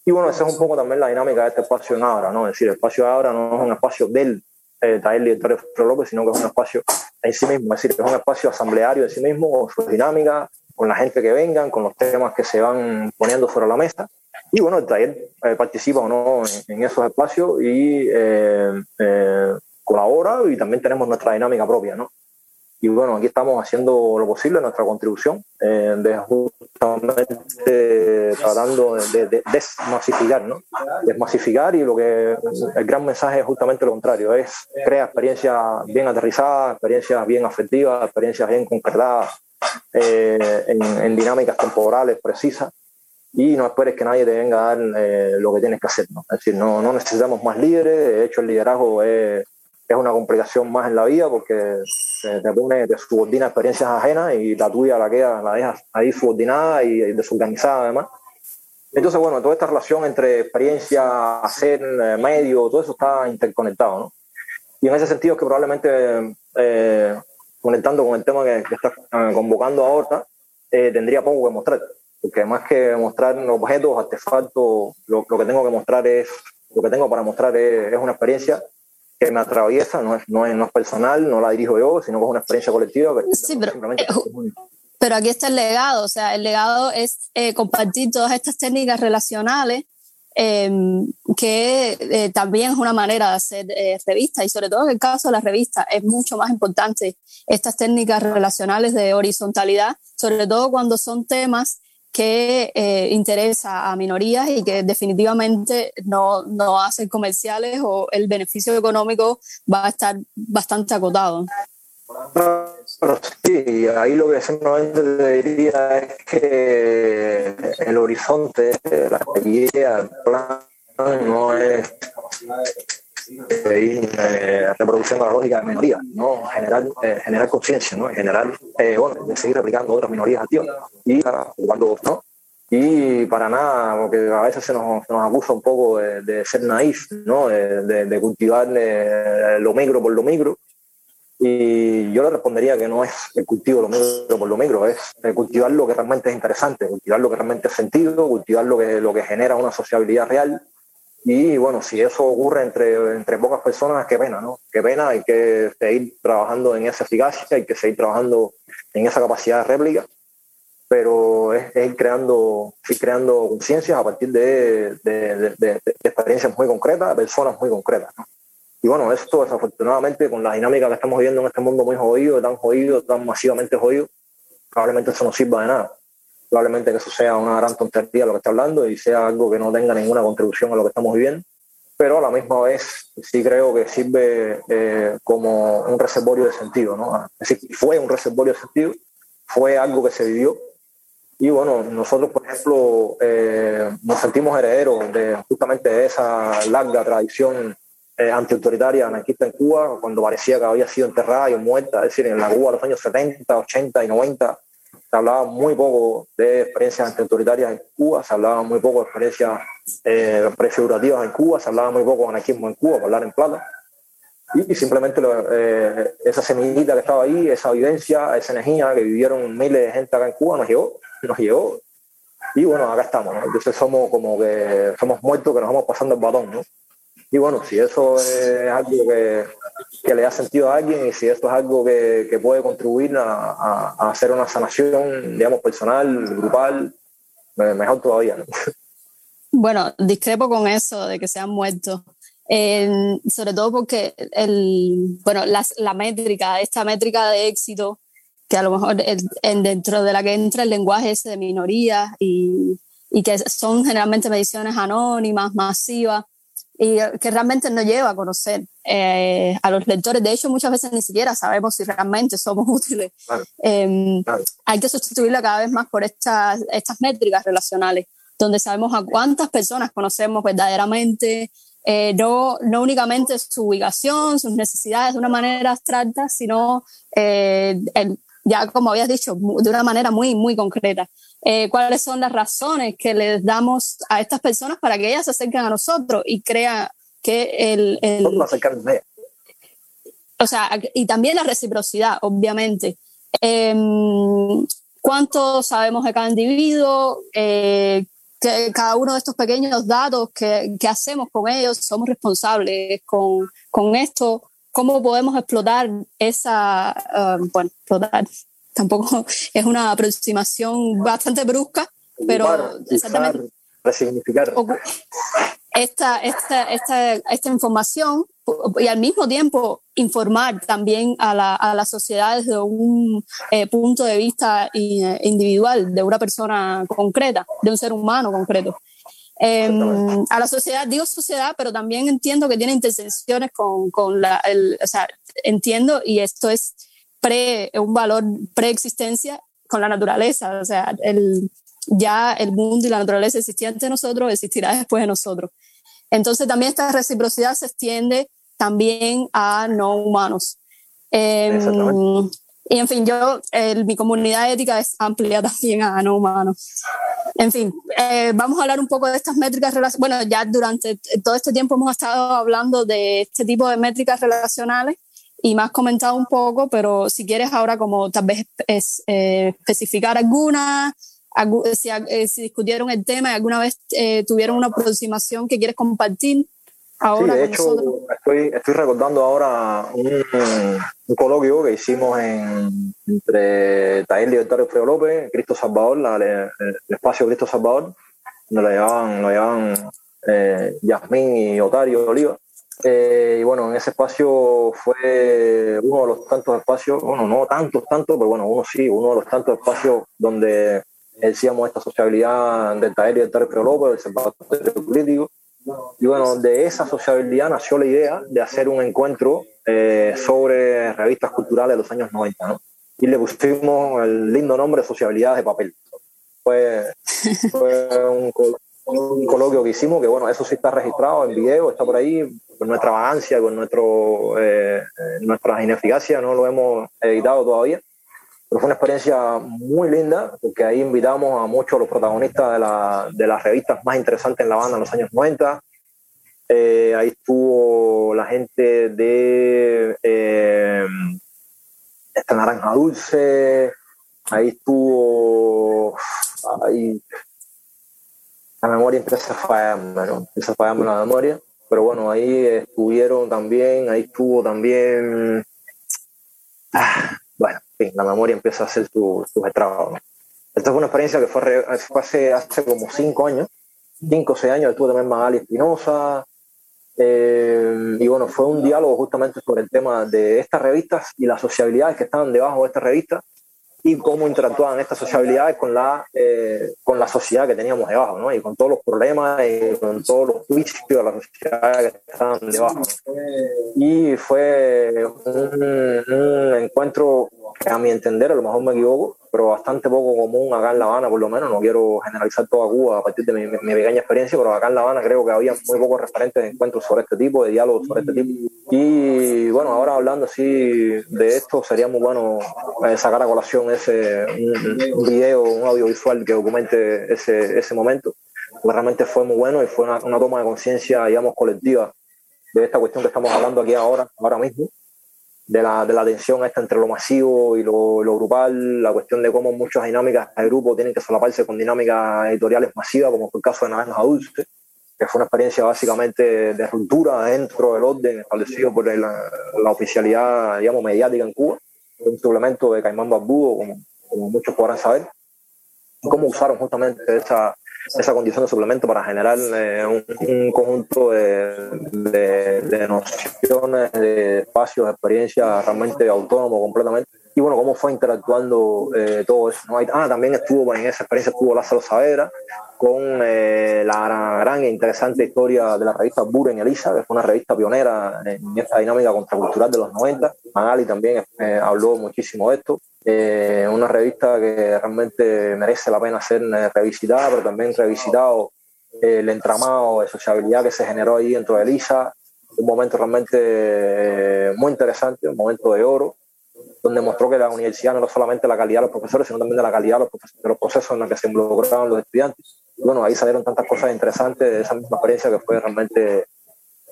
Y bueno, esa es un poco también la dinámica de este espacio en Abra, ¿no? Es decir, el espacio de Abra no es un espacio del eh, taller libertario de López, sino que es un espacio en sí mismo, es decir, es un espacio asambleario en sí mismo, con su dinámica, con la gente que vengan, con los temas que se van poniendo sobre la mesa. Y bueno, el taller eh, participa o no en, esos espacios y eh, eh, colabora y también tenemos nuestra dinámica propia, ¿no? Y bueno, aquí estamos haciendo lo posible, nuestra contribución, de justamente tratando de, desmasificar, ¿no? Desmasificar y lo que el gran mensaje es justamente lo contrario, es crear experiencias bien aterrizadas, experiencias bien afectivas, experiencias bien concretadas en, en dinámicas temporales precisas y no esperes que nadie te venga a dar eh, lo que tienes que hacer. ¿no? Es decir, no, no necesitamos más líderes, de hecho el liderazgo es, es una complicación más en la vida porque te, pone, te subordina experiencias ajenas y la tuya la queda, la dejas ahí subordinada y desorganizada además. Entonces, bueno, toda esta relación entre experiencia, hacer, eh, medio, todo eso está interconectado, ¿no? Y en ese sentido es que probablemente, eh, conectando con el tema que, que estás convocando ahora, tendría poco que mostrar porque más que mostrar objetos, artefactos, lo, lo, que tengo que mostrar es, lo que tengo para mostrar es, una experiencia que me atraviesa, no es, no, es, no es personal, no la dirijo yo, sino que es una experiencia colectiva. sí, pero, eh, pero, aquí está el legado, o sea, el legado es eh, compartir todas estas técnicas relacionales em, que eh, también es una manera de hacer revistas y sobre todo en el caso de la revista es mucho más importante estas técnicas relacionales de horizontalidad, sobre todo cuando son temas que eh, interesa a minorías y que definitivamente no, no hacen comerciales o el beneficio económico va a estar bastante acotado. sí, ahí lo que simplemente te diría es que el horizonte, la idea, el plan no es eh, reproduciendo la lógica de minorías, ¿no? generar, eh, generar conciencia, ¿no? generar, eh, bueno, de seguir replicando otras minorías activas. Y cuando, ¿no? Y para nada, porque a veces se nos, nos acusa un poco de, ser naif, ¿no? de, de, cultivar lo micro por lo micro. Y yo le respondería que no es el cultivo lo micro por lo micro, es cultivar lo que realmente es interesante, cultivar lo que realmente es sentido, cultivar lo que, lo que genera una sociabilidad real y bueno, si eso ocurre entre, entre pocas personas, qué pena, ¿no? Qué pena, hay que seguir trabajando en esa eficacia, hay que seguir trabajando en esa capacidad de réplica, pero es, ir creando, ir creando conciencias a partir de, de, experiencias muy concretas, personas muy concretas, ¿no? Y bueno, esto desafortunadamente con la dinámica que estamos viviendo en este mundo muy jodido, tan jodido, tan masivamente jodido, probablemente eso no sirva de nada probablemente que eso sea una gran tontería lo que está hablando y sea algo que no tenga ninguna contribución a lo que estamos viviendo, pero a la misma vez sí creo que sirve eh, como un reservorio de sentido, ¿no? Es decir, fue un reservorio de sentido, fue algo que se vivió y bueno, nosotros, por ejemplo, eh, nos sentimos herederos de justamente de esa larga tradición eh, antiautoritaria anarquista en Cuba, cuando parecía que había sido enterrada y muerta, es decir, en la Cuba de los años 70, 80 y 90, se hablaba muy poco de experiencias antiautoritarias en Cuba, se hablaba muy poco de experiencias eh, prefigurativas en Cuba, se hablaba muy poco de anarquismo en Cuba, por hablar en plata. Y, simplemente eh, esa semillita que estaba ahí, esa vivencia, esa energía que vivieron miles de gente acá en Cuba, nos llegó, nos llegó. Y bueno, acá estamos, Entonces somos como que somos muertos que nos vamos pasando el batón, ¿no? Y bueno, si eso es algo que, que, le da sentido a alguien y si esto es algo que, que puede contribuir a, a, hacer una sanación, digamos, personal, grupal, mejor todavía. ¿no? Bueno, discrepo con eso de que sean muertos. sobre todo porque el, bueno, la, la, métrica, esta métrica de éxito, que a lo mejor el, dentro de la que entra el lenguaje ese de minorías y, y que son generalmente mediciones anónimas, masivas, y que realmente no lleva a conocer eh, a los lectores. De hecho, muchas veces ni siquiera sabemos si realmente somos útiles. Em, hay que sustituirla cada vez más por estas, estas métricas relacionales, donde sabemos a cuántas personas conocemos verdaderamente, eh, no, no únicamente su ubicación, sus necesidades de una manera abstracta, sino eh, ya como habías dicho, de una manera muy, muy concreta. Eh, cuáles son las razones que les damos a estas personas para que ellas se acerquen a nosotros y crean que el... el o sea, y también la reciprocidad, obviamente. Em, ¿Cuánto sabemos de cada individuo? Eh, que cada uno de estos pequeños datos que, que hacemos con ellos, somos responsables con, con, esto. ¿Cómo podemos explotar esa, uh, bueno, explotar, tampoco es una aproximación bastante brusca, pero exactamente resignificar esta, esta, esta, esta información y al mismo tiempo informar también a la, a la sociedad desde un eh, punto de vista individual de una persona concreta, de un ser humano concreto. Em, a la sociedad, digo sociedad, pero también entiendo que tiene intersecciones con, con la, el, o sea, entiendo y esto es pre, un valor preexistencia con la naturaleza, o sea, el, ya el mundo y la naturaleza existían de nosotros, existirá después de nosotros. Entonces también esta reciprocidad se extiende también a no humanos. Em, y en fin, yo, mi comunidad ética es amplia también a no humanos. En fin, eh, vamos a hablar un poco de estas métricas. Bueno, ya durante todo este tiempo hemos estado hablando de este tipo de métricas relacionales y me has comentado un poco, pero si quieres ahora como tal vez es, eh, especificar alguna, si, eh, si, discutieron el tema y alguna vez eh, tuvieron una aproximación que quieres compartir. Ahora sí, de hecho, estoy, estoy, recordando ahora un, un, coloquio que hicimos en, entre Taller Libertario Fredo López, Cristo Salvador, la, el, espacio Cristo Salvador, donde lo llevaban, lo llevaban eh, Yasmín y Otario Oliva. Eh, y bueno, en ese espacio fue uno de los tantos espacios, bueno, no tantos, tantos, pero bueno, uno sí, uno de los tantos espacios donde decíamos esta sociabilidad del taller y del taller del observatorio político. Y bueno, de esa sociabilidad nació la idea de hacer un encuentro eh, sobre revistas culturales de los años 90, ¿no? Y le pusimos el lindo nombre Sociabilidad de Papel. Fue, fue un, un coloquio que hicimos, que bueno, eso sí está registrado en video, está por ahí, con nuestra vagancia, con nuestro, eh, nuestra ineficacia, no lo hemos editado todavía. Pero fue una experiencia muy linda, porque ahí invitamos a muchos los protagonistas de las revistas más interesantes en la banda en los años 90. Eh, ahí estuvo la gente de eh, esta Naranja Dulce, ahí estuvo ahí, la memoria empieza a fallarme, ¿no? Empieza a fallarme la memoria. Pero bueno, ahí estuvieron también, ahí estuvo también. Ah, bueno, la memoria empieza a hacer sus estragos. ¿no? Esta fue una experiencia que fue, hace, hace como cinco años, cinco o seis años, estuvo también Magali Espinosa. Eh, y bueno, fue un diálogo justamente sobre el tema de estas revistas y las sociabilidades que estaban debajo de estas revistas y cómo interactuaban estas sociabilidades con la, eh, con la sociedad que teníamos debajo, ¿no? Y con todos los problemas y con todos los juicios de la sociedad que estaban debajo. Y fue un, encuentro que a mi entender, a lo mejor me equivoco, pero bastante poco común acá en La Habana, por lo menos. No quiero generalizar toda Cuba a partir de mi, pequeña experiencia, pero acá en La Habana creo que había muy pocos referentes de encuentros sobre este tipo, de diálogos sobre este tipo. Y bueno, ahora hablando así de esto, sería muy bueno eh, sacar a colación ese un, video, un audiovisual que documente ese, ese momento. realmente fue muy bueno y fue una, una toma de conciencia, digamos, colectiva de esta cuestión que estamos hablando aquí ahora, ahora mismo de la, de la tensión esta entre lo masivo y lo, lo, grupal, la cuestión de cómo muchas dinámicas de grupo tienen que solaparse con dinámicas editoriales masivas, como fue el caso de Naranjas Dulce, que fue una experiencia básicamente de ruptura dentro del orden establecido por la, la oficialidad, digamos, mediática en Cuba, un suplemento de Caimán Barbudo, como, como muchos podrán saber, y cómo usaron justamente esa, esa condición de suplemento para generar eh, un, conjunto de, de, nociones, de espacios, de experiencias realmente autónomo completamente. Y bueno, cómo fue interactuando eh, todo eso. Ah, también estuvo en esa experiencia estuvo Lázaro Saavedra con eh, la gran, e interesante historia de la revista Buren Elisa, que fue una revista pionera en esta dinámica contracultural de los 90. Magali también habló muchísimo de esto. Eh, una revista que realmente merece la pena ser eh, revisitada, pero también revisitado eh, el entramado de sociabilidad que se generó ahí dentro de Elisa, un momento realmente muy interesante, un momento de oro, donde mostró que la universidad no era solamente la calidad de los profesores, sino también de la calidad de los, procesos en los que se involucraban los estudiantes. Y bueno, ahí salieron tantas cosas interesantes de esa misma experiencia que fue realmente,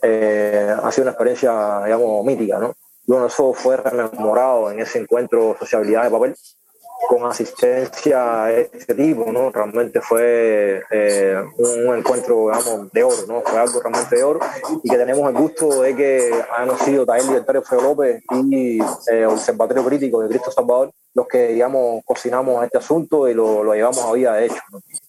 ha sido una experiencia, digamos, mítica, ¿no? bueno, eso fue rememorado en ese encuentro Sociabilidad de Papel con asistencia a este tipo, ¿no? Realmente fue eh, un, encuentro, digamos, de oro, ¿no? Fue algo realmente de oro y que tenemos el gusto de que hayan sido Tael Libertario Feo López y eh, Observatorio Crítico de Cristo Salvador los que, digamos, cocinamos este asunto y lo, lo llevamos a vida de hecho.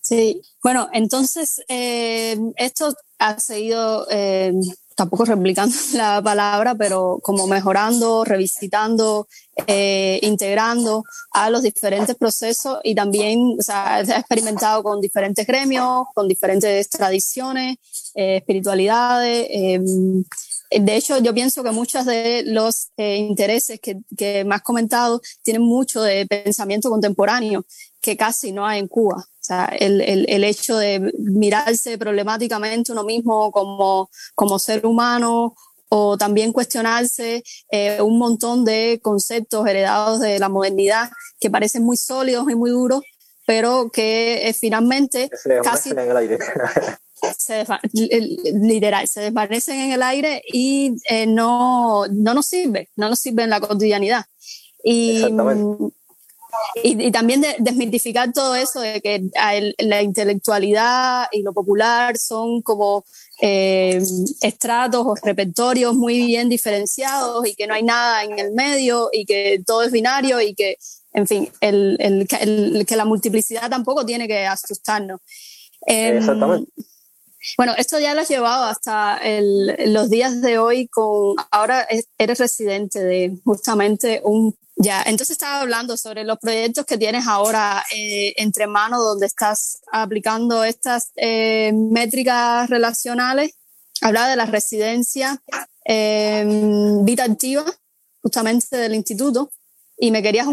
Sí, bueno, entonces eh, esto ha seguido eh, tampoco replicando la palabra, pero como mejorando, revisitando, eh, integrando a los diferentes procesos y también o sea, se ha experimentado con diferentes gremios, con diferentes tradiciones, eh, espiritualidades. Em, de hecho, yo pienso que muchos de los eh, intereses que, que me has comentado tienen mucho de pensamiento contemporáneo que casi no hay en Cuba. Sea, el, el, el, hecho de mirarse problemáticamente uno mismo como, como ser humano o también cuestionarse eh, un montón de conceptos heredados de la modernidad que parecen muy sólidos y muy duros, pero que eh, finalmente se casi en el aire. se, literal, se desvanecen en el aire y eh, no, no nos sirve, no nos sirve en la cotidianidad. Y, Exactamente y, también desmitificar todo eso de que la intelectualidad y lo popular son como eh, estratos o repertorios muy bien diferenciados y que no hay nada en el medio y que todo es binario y que, en fin, el, el, que la multiplicidad tampoco tiene que asustarnos. Em, Exactamente. Bueno, esto ya lo has llevado hasta los días de hoy con, ahora eres residente de justamente un ya, entonces estaba hablando sobre los proyectos que tienes ahora eh, entre manos, donde estás aplicando estas eh, métricas relacionales. Hablaba de la residencia eh, Vida Activa, justamente del instituto, y me querías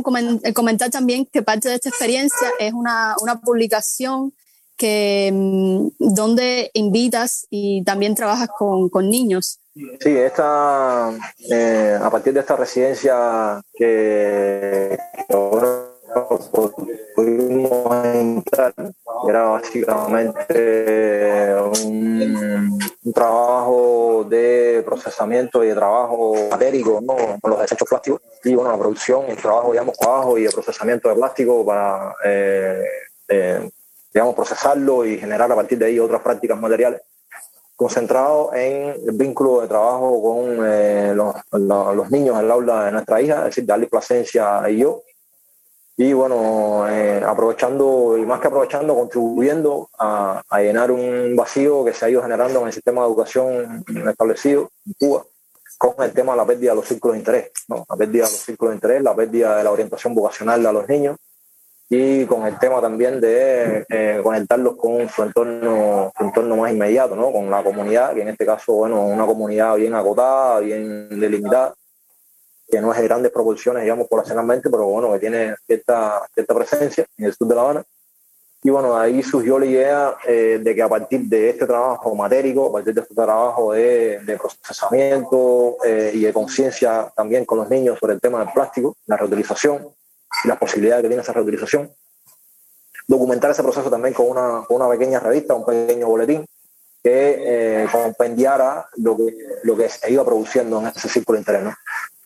comentar también que parte de esta experiencia es una, una publicación que, mm, donde invitas y también trabajas con, con niños. Sí, esta, eh, a partir de esta residencia que pudimos entrar, era básicamente un, trabajo de procesamiento y de trabajo matérico ¿no? con los desechos plásticos y bueno, la producción, el trabajo digamos trabajo y de procesamiento de plástico para eh, eh, digamos procesarlo y generar a partir de ahí otras prácticas materiales concentrado en el vínculo de trabajo con eh, los, niños en el aula de nuestra hija, es decir, darle Plasencia y yo. Y bueno, eh, aprovechando, y más que aprovechando, contribuyendo a, a, llenar un vacío que se ha ido generando en el sistema de educación establecido en Cuba, con el tema de la pérdida de los círculos de interés, ¿no? la pérdida de los círculos de interés, la pérdida de la orientación vocacional de los niños, y con el tema también de eh, conectarlos con su entorno, su entorno más inmediato, ¿no? con la comunidad, que en este caso, bueno, una comunidad bien acotada, bien delimitada, que no es de grandes proporciones, digamos, poblacionalmente, pero bueno, que tiene cierta, cierta presencia en el sur de La Habana. Y bueno, ahí surgió la idea eh, de que a partir de este trabajo matérico, a partir de este trabajo de, procesamiento eh, y de conciencia también con los niños sobre el tema del plástico, la reutilización y las posibilidades que tiene esa reutilización, documentar ese proceso también con una, con una pequeña revista, un pequeño boletín, que eh, compendiara lo que, lo que se iba produciendo en ese círculo de interés.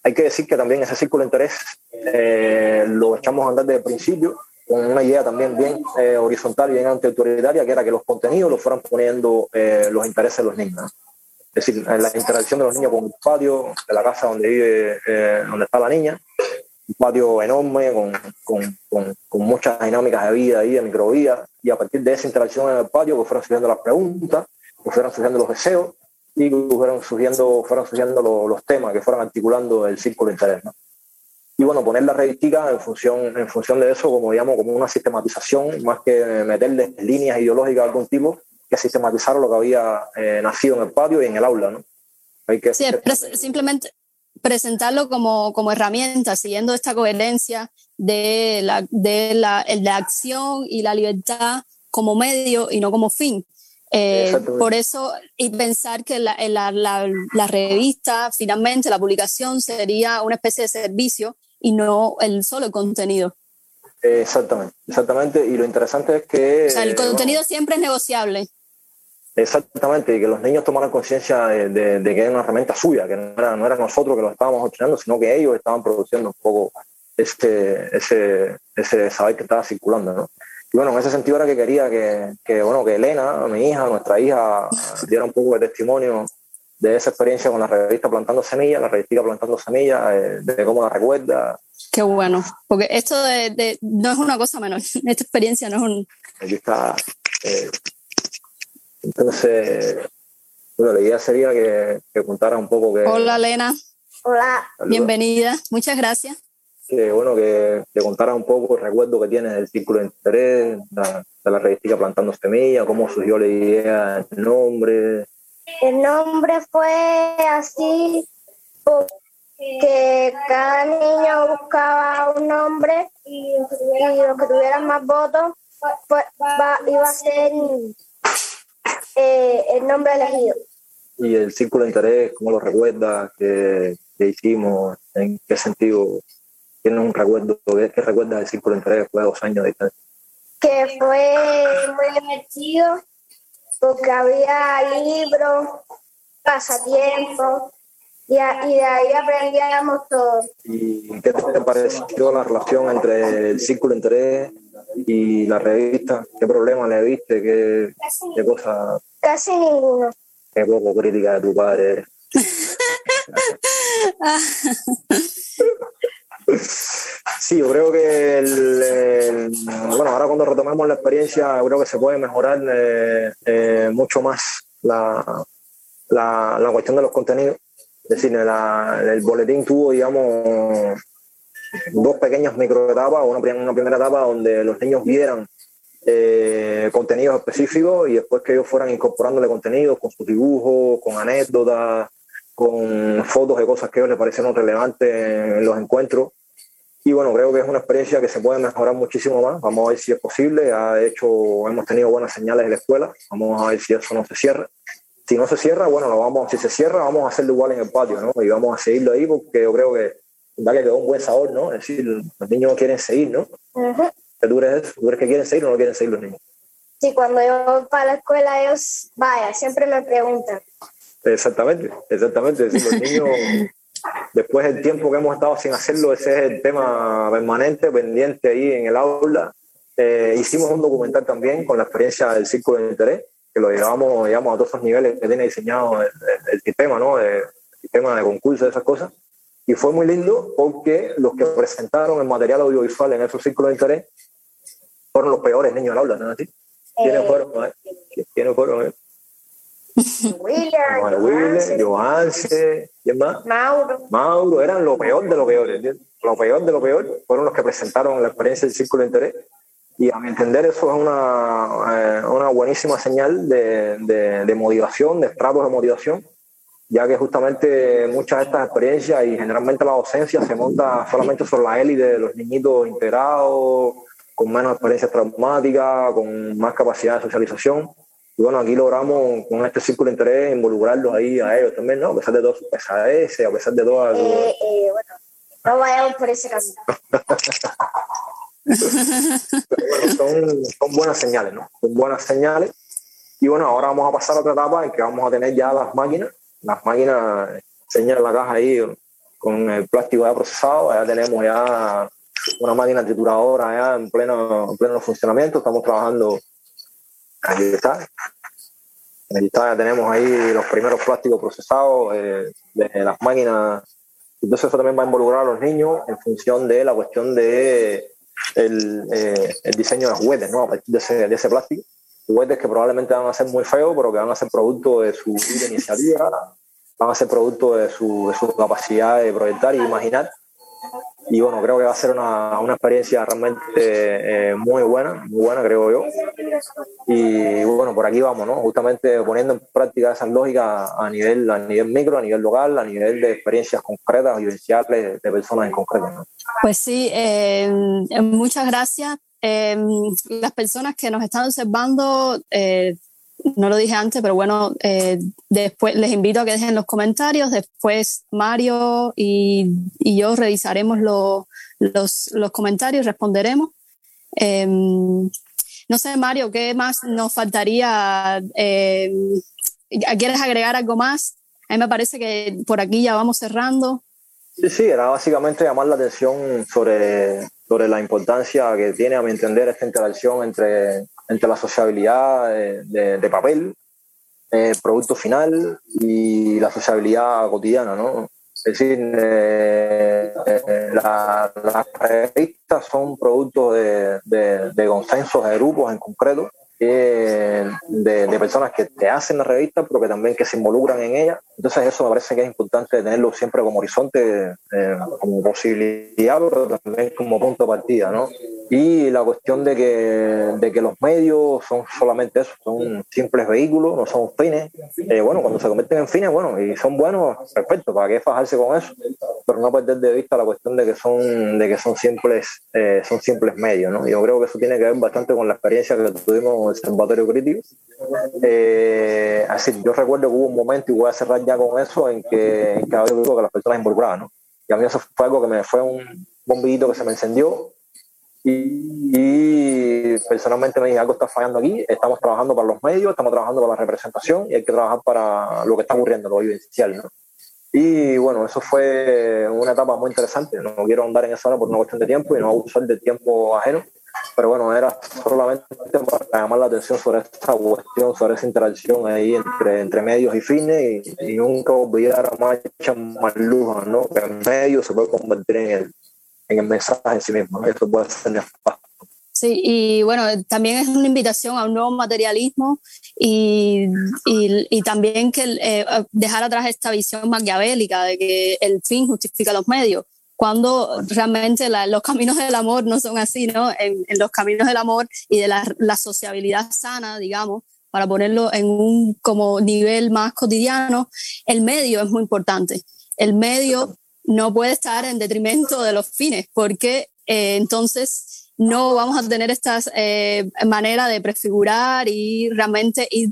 Hay que decir que también ese círculo de interés eh, lo echamos a andar desde el principio con una idea también bien eh, horizontal y bien antiautoritaria, que era que los contenidos los fueran poniendo los intereses de los niños. Es decir, la interacción de los niños con el patio de la casa donde vive, donde está la niña, patio enorme con, con, con, con, muchas dinámicas de vida y de microvía, y a partir de esa interacción en el patio pues fueron surgiendo las preguntas, pues fueron surgiendo los deseos, y fueron surgiendo, fueron surgiendo los, los temas que fueron articulando el círculo de interés. ¿no? y bueno, poner la revistica en función, en función de eso, como digamos, como una sistematización, más que meterle líneas ideológicas de algún tipo, que sistematizar lo que había eh, nacido en el patio y en el aula, ¿no? Hay que sí, simplemente presentarlo como, como herramienta, siguiendo esta coherencia de la, de la, la acción y la libertad como medio y no como fin. Eh, por eso, y pensar que la, la, la, la, revista, finalmente, la publicación sería una especie de servicio y no el solo contenido. Exactamente, exactamente. Y lo interesante es que... O sea, el contenido siempre es negociable. Exactamente, y que los niños tomaran conciencia de, que era una herramienta suya, que no era, no era nosotros que lo estábamos obteniendo, sino que ellos estaban produciendo un poco ese, ese, ese saber que estaba circulando, ¿no? Y bueno, en ese sentido era que quería que, que, bueno, que Elena, mi hija, nuestra hija, diera un poco de testimonio de esa experiencia con la revista Plantando Semillas, la revista Plantando Semillas, eh, de cómo la recuerda. Qué bueno, porque esto de, no es una cosa menor, esta experiencia no es un... Aquí está. Eh, entonces, bueno, la idea sería que, que contara un poco que... Hola, Elena. Hola. Bienvenida, muchas gracias que bueno que, te contara un poco el recuerdo que tienes del círculo de interés, de la revista Plantando Semillas, cómo surgió la idea, el nombre. El nombre fue así porque cada niño buscaba un nombre y, los que tuvieran más votos pues, iba a ser eh, el nombre elegido. ¿Y el círculo de interés, cómo lo recuerdas? ¿Qué, qué hicimos? ¿En qué sentido tiene un recuerdo, ¿qué recuerdas del Círculo Interés después de dos años de distancia? Que fue muy divertido porque había libros, pasatiempos y, y de ahí aprendíamos todo. ¿Y qué te pareció la relación entre el Círculo Interés y la revista? ¿Qué problemas le viste? ¿Qué, qué cosas? Casi ninguno. Qué poco crítica de tu padre Sí, yo creo que bueno, ahora cuando retomemos la experiencia, creo que se puede mejorar eh, eh, mucho más la, la, cuestión de los contenidos. Es decir, el boletín tuvo, digamos, dos pequeñas microetapas, una, una primera etapa donde los niños vieran eh, contenidos específicos y después que ellos fueran incorporándole contenidos con sus dibujos, con anécdotas, con fotos de cosas que a ellos les parecieron relevantes en los encuentros. Y bueno, creo que es una experiencia que se puede mejorar muchísimo más. Vamos a ver si es posible. De hecho, hemos tenido buenas señales en la escuela. Vamos a ver si eso no se cierra. Si no se cierra, bueno, lo vamos, si se cierra, vamos a hacerlo igual en el patio, ¿no? Y vamos a seguirlo ahí porque yo creo que da que quedó un buen sabor, ¿no? Es decir, los niños quieren seguir, ¿no? ¿Tú crees, ¿Tú crees que quieren seguir o no quieren seguir los niños? Sí, cuando yo voy para la escuela, ellos, vaya, siempre me preguntan. Exactamente, exactamente. Es decir, los niños Después del tiempo que hemos estado sin hacerlo, ese es el tema permanente, pendiente ahí en el aula. Eh, hicimos un documental también con la experiencia del Círculo de Interés, que lo llevamos, digamos, a todos los niveles que tiene diseñado el, sistema, ¿no? El, sistema de concurso, esas cosas. Y fue muy lindo porque los que presentaron el material audiovisual en esos círculos de interés fueron los peores niños del aula, ¿no? ¿Quiénes fueron? ¿Quiénes fueron? William, Johanse, ¿quién más? Mauro. Mauro, eran lo peor de lo peor, Lo peor de lo peor fueron los que presentaron la experiencia del Círculo de Interés. Y a mi entender eso es una, eh, una buenísima señal de, de, motivación, de estratos de motivación ya que justamente muchas de estas experiencias y generalmente la docencia se monta solamente sobre la élite de los niñitos integrados, con menos experiencia traumática, con más capacidad de socialización. Y bueno, aquí logramos con este círculo de interés involucrarlos ahí a ellos también, ¿no? A pesar de todas sus pesadeces, a pesar de todas... Eh, eh, bueno, no vayamos por ese camino. son, son buenas señales, ¿no? Son buenas señales. Y bueno, ahora vamos a pasar a otra etapa en que vamos a tener ya las máquinas. Las máquinas señalan la caja ahí con el plástico ya procesado. Ya tenemos ya una máquina trituradora ya en pleno, en pleno funcionamiento. Estamos trabajando. Ahí está. Ahí está, ya tenemos ahí los primeros plásticos procesados eh, de las máquinas. Entonces eso también va a involucrar a los niños en función de la cuestión de el, eh, diseño de juguetes, ¿no? A partir de ese, de ese plástico. Juguetes que probablemente van a ser muy feos, pero que van a ser producto de su iniciativa, van a ser producto de su, de su capacidad de proyectar y imaginar y bueno, creo que va a ser una, una experiencia realmente eh, muy buena, muy buena creo yo. Y bueno, por aquí vamos, ¿no? Justamente poniendo en práctica esas lógicas a nivel, a nivel micro, a nivel local, a nivel de experiencias concretas, vivenciales de personas en concreto. ¿no? Pues sí, eh, muchas gracias. Eh, las personas que nos están observando no lo dije antes, pero bueno, eh, después les invito a que dejen los comentarios. Después Mario y, y yo revisaremos los, los, comentarios, responderemos. Em, no sé, Mario, ¿qué más nos faltaría? Em, ¿Quieres agregar algo más? A mí me parece que por aquí ya vamos cerrando. Sí, sí, era básicamente llamar la atención sobre, sobre la importancia que tiene, a mi entender, esta interacción entre entre la sociabilidad de, papel, el producto final y la sociabilidad cotidiana, ¿no? Es decir, eh, eh, las revistas son productos de, de, consensos de grupos en concreto, de, personas que te hacen la revista, pero que también que se involucran en ella. Entonces eso me parece que es importante tenerlo siempre como horizonte, eh, como posibilidad, pero también como punto de partida, ¿no? Y la cuestión de que, de que los medios son solamente eso, son simples vehículos, no son fines. Eh, bueno, cuando se convierten en fines, bueno, y son buenos, perfecto, ¿para qué fajarse con eso? Pero no perder de vista la cuestión de que son, de que son simples, eh, son simples medios, ¿no? Yo creo que eso tiene que ver bastante con la experiencia que tuvimos el Observatorio Crítico. Eh, así, yo recuerdo que hubo un momento, y voy a cerrar ya con eso, en que, en que había que las personas involucradas, ¿no? Y a mí eso fue algo que me fue un bombillito que se me encendió y, personalmente me dije, algo está fallando aquí, estamos trabajando para los medios, estamos trabajando para la representación y hay que trabajar para lo que está ocurriendo, lo vivencial. ¿no? Y bueno, eso fue una etapa muy interesante, no quiero andar en esa hora por una cuestión de tiempo y no abusar del tiempo ajeno, pero bueno, era solamente para llamar la atención sobre esta cuestión, sobre esa interacción ahí entre, entre medios y fines y, nunca olvidar a Marcha Marluja, ¿no? que el medio se puede convertir en el en el mensaje en sí mismo. Eso puede ser Sí, y bueno, también es una invitación a un nuevo materialismo y, y, también que eh, dejar atrás esta visión maquiavélica de que el fin justifica los medios, cuando realmente los caminos del amor no son así, ¿no? En, los caminos del amor y de la, la, sociabilidad sana, digamos, para ponerlo en un como nivel más cotidiano, el medio es muy importante. El medio no puede estar en detrimento de los fines, porque eh, entonces no vamos a tener esta eh, manera de prefigurar y realmente ir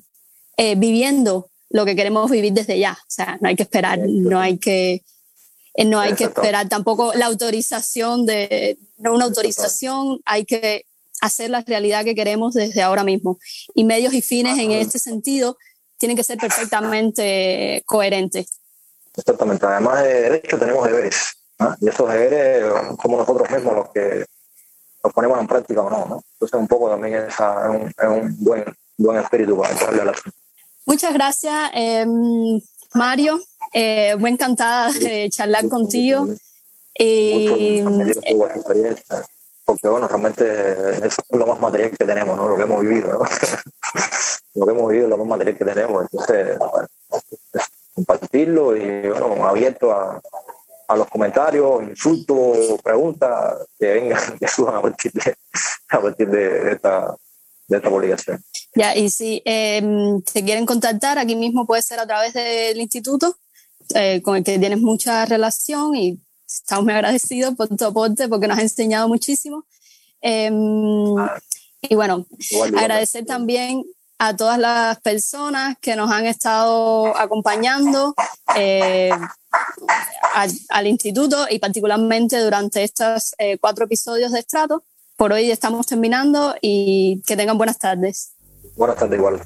eh, viviendo lo que queremos vivir desde ya. O sea, no hay que esperar, no hay que, no hay que esperar tampoco la autorización de, no una autorización, hay que hacer la realidad que queremos desde ahora mismo. Y medios y fines en este sentido tienen que ser perfectamente coherentes. Exactamente. Además de derecho tenemos deberes. Y esos deberes somos nosotros mismos los que los ponemos en práctica o no. ¿no? Entonces un poco también es, un, un, buen, buen espíritu para darle a la Muchas gracias, em, Mario. Eh, muy encantada de charlar contigo. Y, porque bueno, realmente eso es lo más material que tenemos, ¿no? Lo que hemos vivido, ¿no? lo que hemos vivido es lo más material que tenemos. Entonces, bueno, compartirlo y bueno, abierto a, a los comentarios, insultos, preguntas que vengan, que suban a partir de, a partir de, esta, de esta publicación. Ya, y si eh, te quieren contactar, aquí mismo puede ser a través del instituto. Eh, con el que tienes mucha relación y estamos muy agradecidos por tu aporte porque nos has enseñado muchísimo. Em, y bueno, agradecer también a todas las personas que nos han estado acompañando eh, al, instituto y particularmente durante estos eh, cuatro episodios de Estrato. Por hoy estamos terminando y que tengan buenas tardes. Buenas tardes, igual.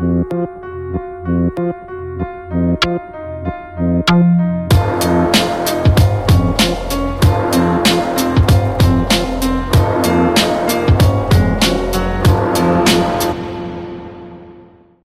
Thank you.